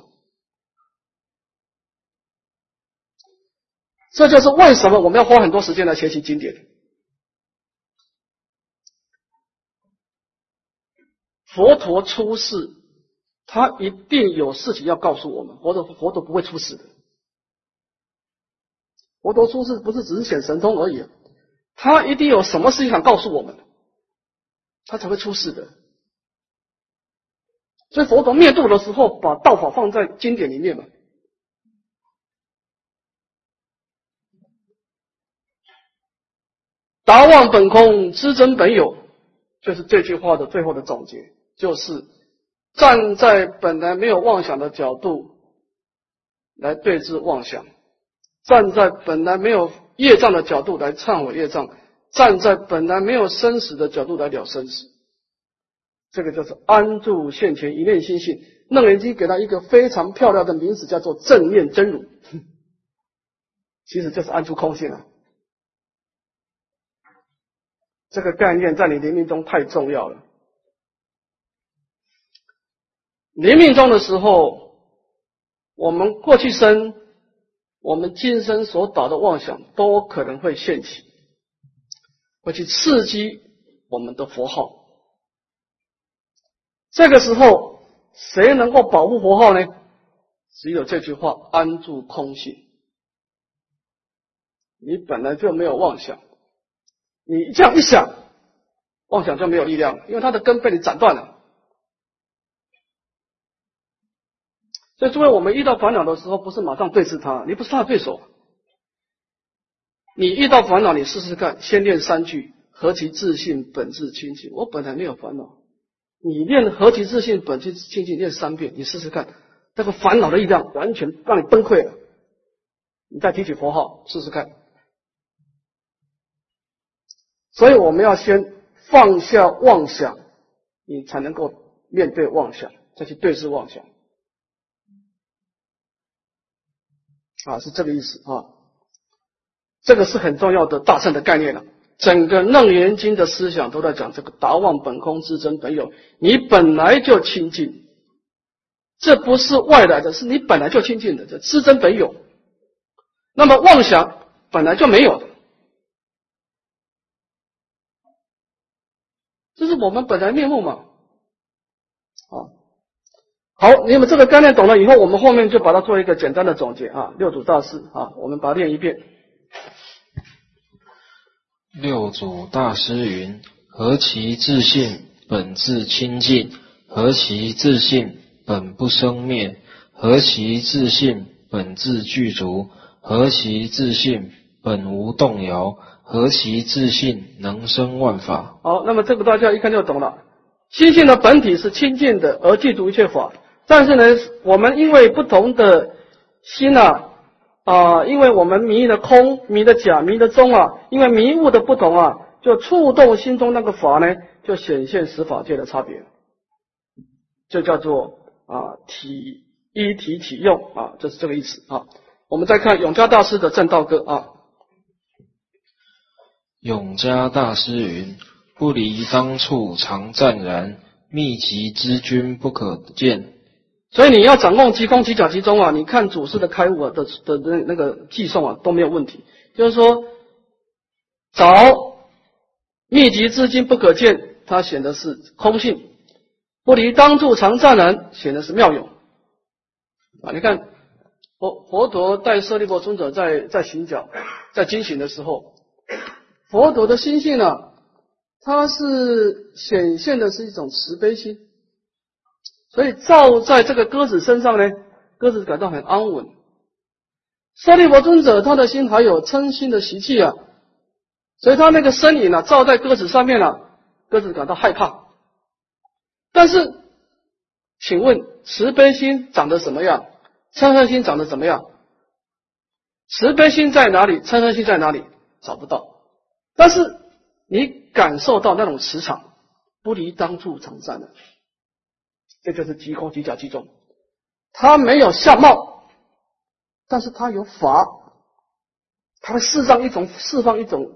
这就是为什么我们要花很多时间来学习经典。佛陀出世，他一定有事情要告诉我们。佛陀佛陀不会出世的，佛陀出世不是只是显神通而已，他一定有什么事情想告诉我们，他才会出世的。所以佛陀灭度的时候，把道法放在经典里面嘛。达妄本空，知真本有，就是这句话的最后的总结，就是站在本来没有妄想的角度来对治妄想，站在本来没有业障的角度来忏悔业障，站在本来没有生死的角度来了生死。这个就是安住现前一念心性。楞严经给他一个非常漂亮的名字，叫做正念真如，其实就是安住空性啊。这个概念在你临命中太重要了。临命中的时候，我们过去生、我们今生所导的妄想都可能会现起，会去刺激我们的佛号。这个时候，谁能够保护佛号呢？只有这句话：安住空性。你本来就没有妄想。你这样一想，妄想就没有力量，因为它的根被你斩断了。所以，诸位，我们遇到烦恼的时候，不是马上对峙它，你不是他的对手。你遇到烦恼，你试试看，先念三句：何其自信，本自清净。我本来没有烦恼。你念何其自信，本自清净，念三遍，你试试看，这个烦恼的力量完全让你崩溃了。你再提起佛号，试试看。所以我们要先放下妄想，你才能够面对妄想，再去对视妄想。啊，是这个意思啊。这个是很重要的大圣的概念了。整个楞严经的思想都在讲这个达妄本空之真本有，你本来就清净，这不是外来的，是你本来就清净的，这知真本有。那么妄想本来就没有的。这是我们本来面目嘛？啊，好，你们这个概念懂了以后，我们后面就把它做一个简单的总结啊。六祖大师啊，我们把它念一遍。六祖大师云：何其自信，本自清净；何其自信，本不生灭；何其自信，本自具足；何其自信，本无动摇。何其自信，能生万法。好，那么这个大家一看就懂了。心性的本体是清净的，而具足一切法。但是呢，我们因为不同的心啊啊，因为我们迷的空、迷的假、迷的中啊，因为迷雾的不同啊，就触动心中那个法呢，就显现十法界的差别。就叫做啊体一体体用啊，就是这个意思啊。我们再看永嘉大师的正道歌啊。永嘉大师云：“不离当处常湛然，秘籍之君不可见。”所以你要掌控即空即假即中啊！你看祖师的开悟啊的的那那个寄送啊都没有问题。就是说，找秘籍之君不可见，它显的是空性；不离当处常湛然，显的是妙用啊！你看佛佛陀带舍利弗尊者在在行脚在惊醒的时候。佛陀的心性呢，它是显现的是一种慈悲心，所以照在这个鸽子身上呢，鸽子感到很安稳。舍利弗尊者他的心还有嗔心的习气啊，所以他那个身影呢，照在鸽子上面了，鸽子感到害怕。但是，请问慈悲心长得什么样？嗔恨心长得怎么样？慈悲心在哪里？嗔恨心在哪里？找不到。但是你感受到那种磁场，不离当处常在的，这就是极空即假即中。它没有相貌，但是它有法，它会释放一种释放一种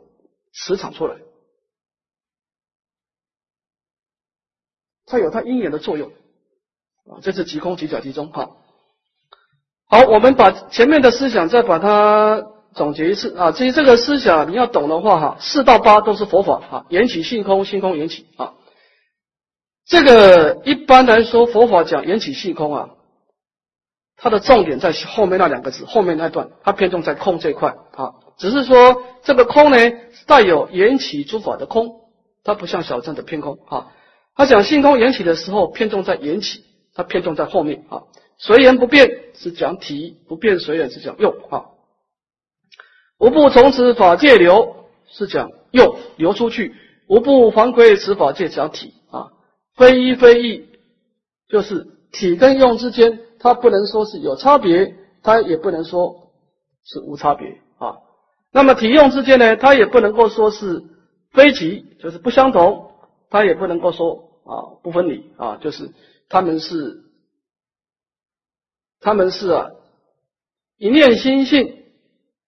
磁场出来，它有它因缘的作用啊。这是极空即假即中。好，好，我们把前面的思想再把它。总结一次啊，至于这个思想你要懂的话哈，四到八都是佛法啊，缘起性空，性空缘起啊。这个一般来说佛法讲缘起性空啊，它的重点在后面那两个字，后面那段它偏重在空这一块啊。只是说这个空呢带有缘起诸法的空，它不像小乘的偏空啊。他讲性空缘起的时候偏重在缘起，它偏重在后面啊。随缘不变是讲体，不变随缘是讲用啊。无不从此法界流，是讲用流出去，无不还归此法界讲体，非一非异，就是体跟用之间，它不能说是有差别，它也不能说是无差别啊。那么体用之间呢，它也不能够说是非极，就是不相同，它也不能够说啊不分离啊，就是他们是他们是啊一念心性，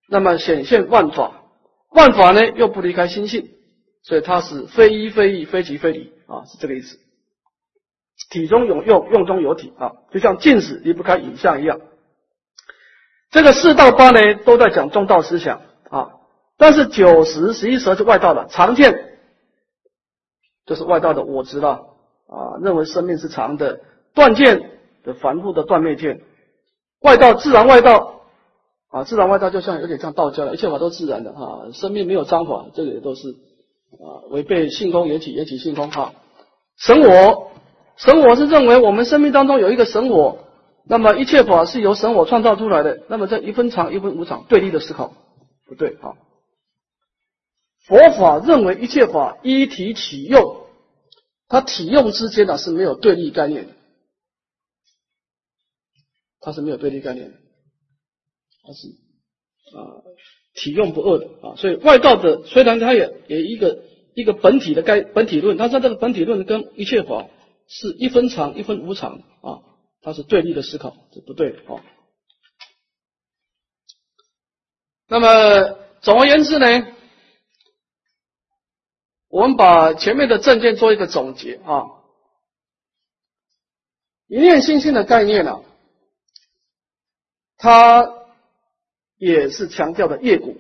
那么显现万法，万法呢又不离开心性，所以它是非一非异，非即非离啊，是这个意思。体中有用，用中有体啊，就像镜子离不开影像一样。这个四到八呢，都在讲中道思想。啊，但是九十十一十二是外道的常见，就是外道的我执了啊，认为生命是长的，断见的繁复的断灭见，外道自然外道啊，自然外道就像有点像道教了，一切法都是自然的哈，生命没有章法，这个也都是啊违背性空缘起缘起性空哈，神我神我是认为我们生命当中有一个神我，那么一切法是由神我创造出来的，那么这一分常一分无常对立的思考。不对啊！佛法认为一切法一体体用，它体用之间呢是没有对立概念的，它是没有对立概念的，它是啊体用不二的啊。所以外道的虽然它也也一个一个本体的概本体论，但是这个本体论跟一切法是一分常一分无常啊，它是对立的思考，这不对啊。那么总而言之呢，我们把前面的证件做一个总结啊。一念心性的概念呢，它也是强调的业果，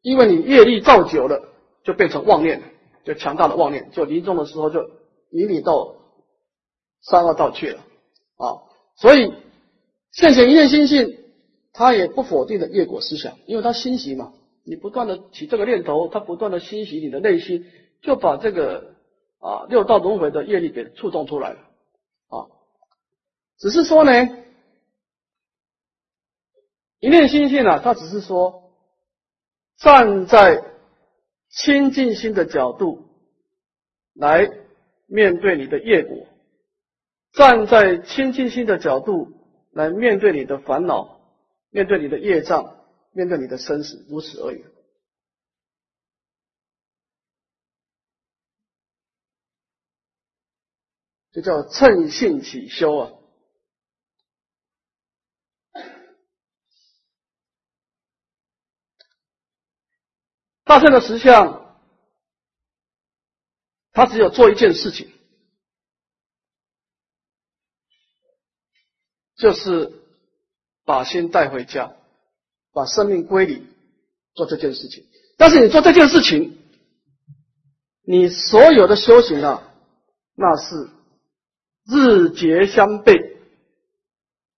因为你业力造久了，就变成妄念，就强大的妄念，就临终的时候就引你到三恶道去了啊。所以现前一念心性。他也不否定的业果思想，因为他欣喜嘛，你不断的起这个念头，他不断的欣喜你的内心，就把这个啊六道轮回的业力给触动出来了啊。只是说呢，一念心性啊，他只是说站在清净心的角度来面对你的业果，站在清净心的角度来面对你的烦恼。面对你的业障，面对你的生死，如此而已。这叫趁性起修啊！大圣的实相，他只有做一件事情，就是。把心带回家，把生命归零，做这件事情。但是你做这件事情，你所有的修行啊，那是日节相悖。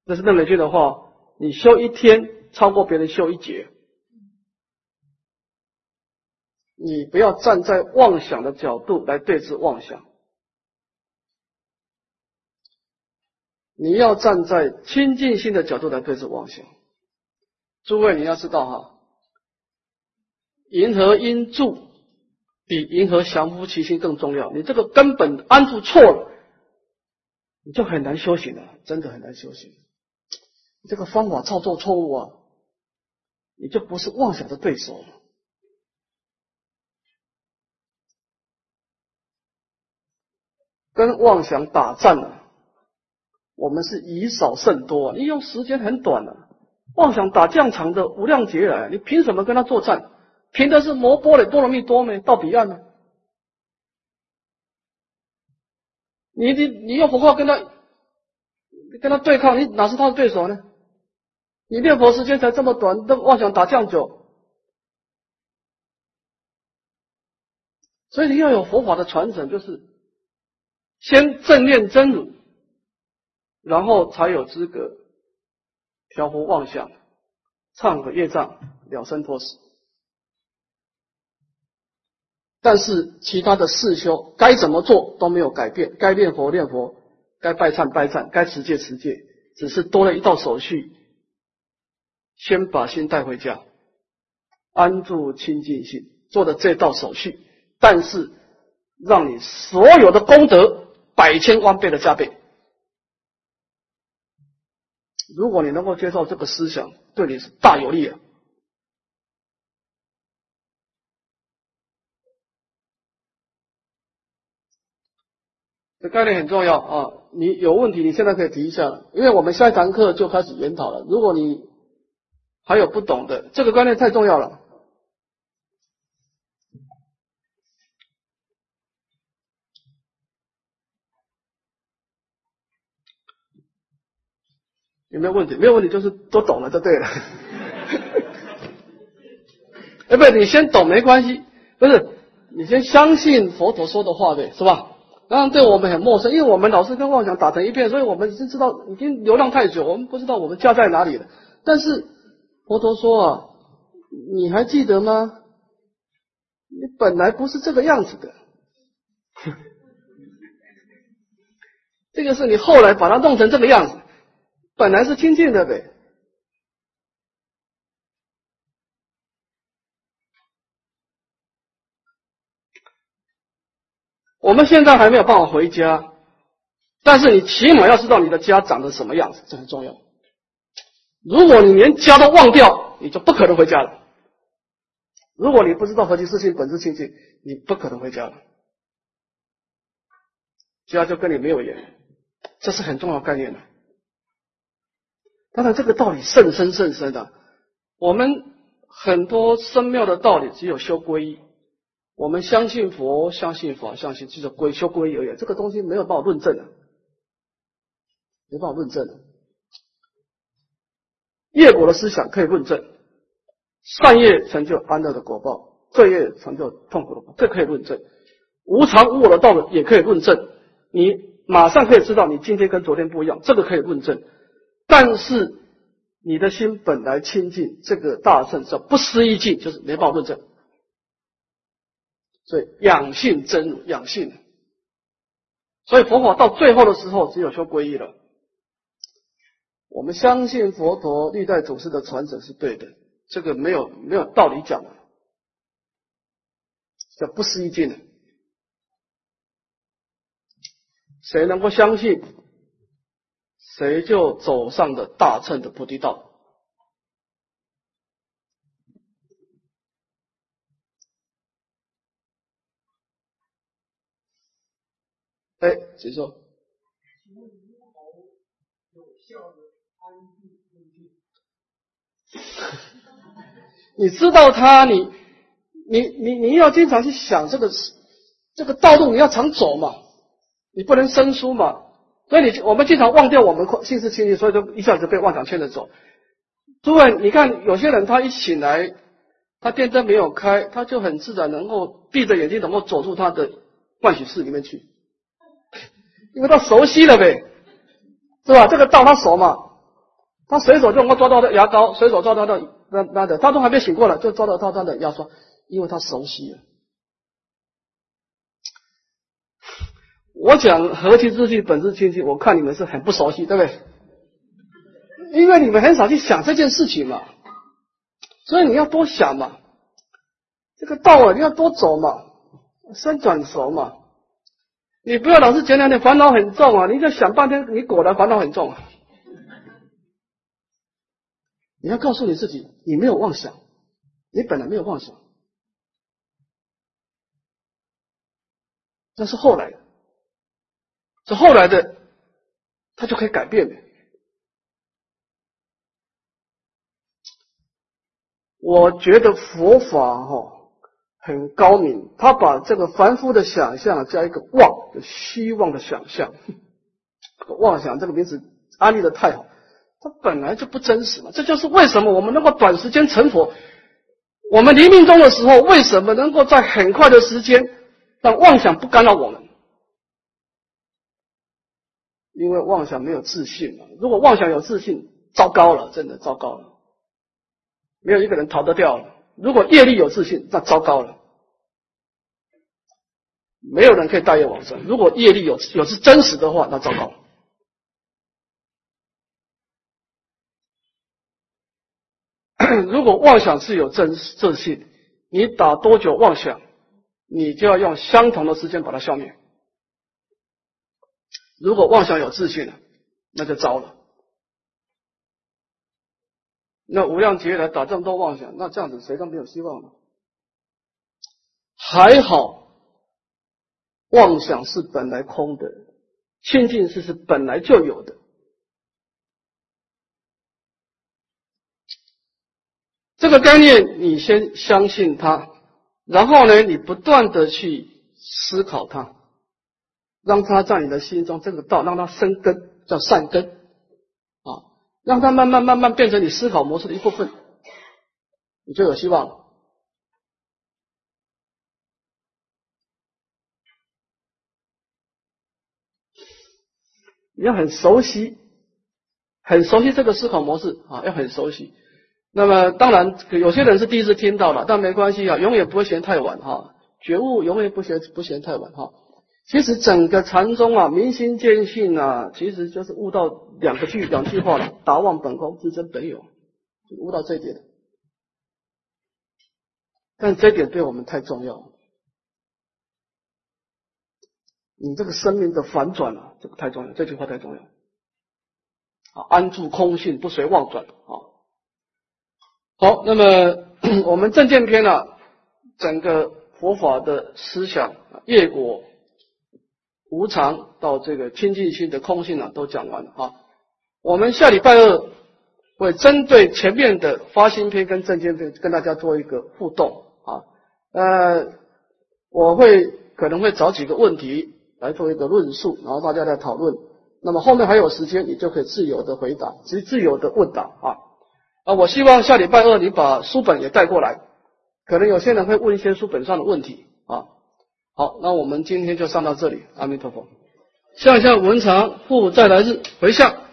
这是邓美君的话。你修一天，超过别人修一节。你不要站在妄想的角度来对峙妄想。你要站在清净心的角度来对治妄想。诸位，你要知道哈，银河因住比银河降伏其心更重要。你这个根本安住错了，你就很难修行了，真的很难修行。这个方法操作错误啊，你就不是妄想的对手了。跟妄想打战了。我们是以少胜多，你用时间很短的，妄想打这样长的无量劫来，你凭什么跟他作战？凭的是摩波的多罗蜜多没到彼岸呢？你你你用佛号跟他跟他对抗，你哪是他的对手呢？你念佛时间才这么短，都妄想打这样久，所以你要有佛法的传承，就是先正念真如。然后才有资格调伏妄想、忏悔业障、了生脱死。但是其他的四修该怎么做都没有改变，该念佛念佛，该拜忏拜忏，该持戒持戒，只是多了一道手续。先把心带回家，安住清净心。做的这道手续，但是让你所有的功德百千万倍的加倍。如果你能够接受这个思想，对你是大有利的！这概念很重要啊！你有问题，你现在可以提一下，因为我们下一堂课就开始研讨了。如果你还有不懂的，这个观念太重要了。有没有问题？没有问题，就是都懂了就对了。哎，不，你先懂没关系，不是你先相信佛陀说的话呗，是吧？当然对我们很陌生，因为我们老是跟妄想打成一片，所以我们已经知道已经流浪太久，我们不知道我们家在哪里了。但是佛陀说啊，你还记得吗？你本来不是这个样子的，这个是你后来把它弄成这个样子，本来是清净的呗。我们现在还没有办法回家，但是你起码要知道你的家长得什么样子，这很重要。如果你连家都忘掉，你就不可能回家了。如果你不知道何其自性本质清净，你不可能回家了，家就跟你没有缘，这是很重要概念的。当然，这个道理甚深甚深的，我们很多深妙的道理，只有修皈依。我们相信佛，相信法，相信就是归修皈依而已。这个东西没有办法论证的，没办法论证的。业果的思想可以论证，善业成就安乐的果报，罪业成就痛苦的果，这可以论证。无常无我的道理也可以论证，你马上可以知道你今天跟昨天不一样，这个可以论证。但是你的心本来清净，这个大圣叫不思议境，就是没办法论证。所以养性真如，养性。所以佛法到最后的时候，只有修皈依了。我们相信佛陀历代祖师的传承是对的，这个没有没有道理讲的，叫不思议境的。谁能够相信，谁就走上了大乘的菩提道。哎，谁说。你知道他，你你你你要经常去想这个这个道路，你要常走嘛，你不能生疏嘛。所以你我们经常忘掉我们心思清净，所以就一下子被妄想牵着走。诸位，你看有些人他一醒来，他电灯没有开，他就很自然能够闭着眼睛能够走出他的万许室里面去。因为他熟悉了呗，是吧？这个道他熟嘛，他随手就能够抓到的牙膏，随手抓到的那那的，他都还没醒过来就抓到他他的牙刷，因为他熟悉了。我讲和其之具本质清净，我看你们是很不熟悉，对不对？因为你们很少去想这件事情嘛，所以你要多想嘛，这个道啊，你要多走嘛，伸转熟嘛。你不要老是讲讲你烦恼很重啊！你就想半天，你果然烦恼很重啊。你要告诉你自己，你没有妄想，你本来没有妄想，那是后来的，这后来的，他就可以改变的。我觉得佛法哈。很高明，他把这个凡夫的想象加一个妄，希望的想象，妄想这个名字安利的太好，它本来就不真实嘛。这就是为什么我们能够短时间成佛，我们临命终的时候，为什么能够在很快的时间让妄想不干扰我们？因为妄想没有自信嘛。如果妄想有自信，糟糕了，真的糟糕了，没有一个人逃得掉了。如果业力有自信，那糟糕了。没有人可以大业往生。如果业力有有是真实的话，那糟糕。如果妄想是有真自信，你打多久妄想，你就要用相同的时间把它消灭。如果妄想有自信了，那就糟了。那无量劫来打这么多妄想，那这样子谁都没有希望了。还好，妄想是本来空的，清净是是本来就有的。这个概念，你先相信它，然后呢，你不断的去思考它，让它在你的心中这个道，让它生根，叫善根啊，让它慢慢慢慢变成你思考模式的一部分，你就有希望了。你要很熟悉，很熟悉这个思考模式啊，要很熟悉。那么当然，有些人是第一次听到了，但没关系啊，永远不会嫌太晚哈。觉悟永远不嫌不嫌太晚哈。其实整个禅宗啊，明心见性啊，其实就是悟到两个句两句话：达望本空，自真本有，悟到这一点。但这一点对我们太重要了，你这个生命的反转啊，这个太重要，这句话太重要。啊，安住空性，不随妄转啊。好，那么 我们正见篇呢，整个佛法的思想，业果、无常到这个清净心的空性呢，都讲完了啊。我们下礼拜二会针对前面的发心篇跟正见篇跟大家做一个互动啊。呃，我会可能会找几个问题来做一个论述，然后大家来讨论。那么后面还有时间，你就可以自由的回答，自自由的问答啊。啊，我希望下礼拜二你把书本也带过来，可能有些人会问一些书本上的问题。好，那我们今天就上到这里，阿弥陀佛。向下文长复再来日回向。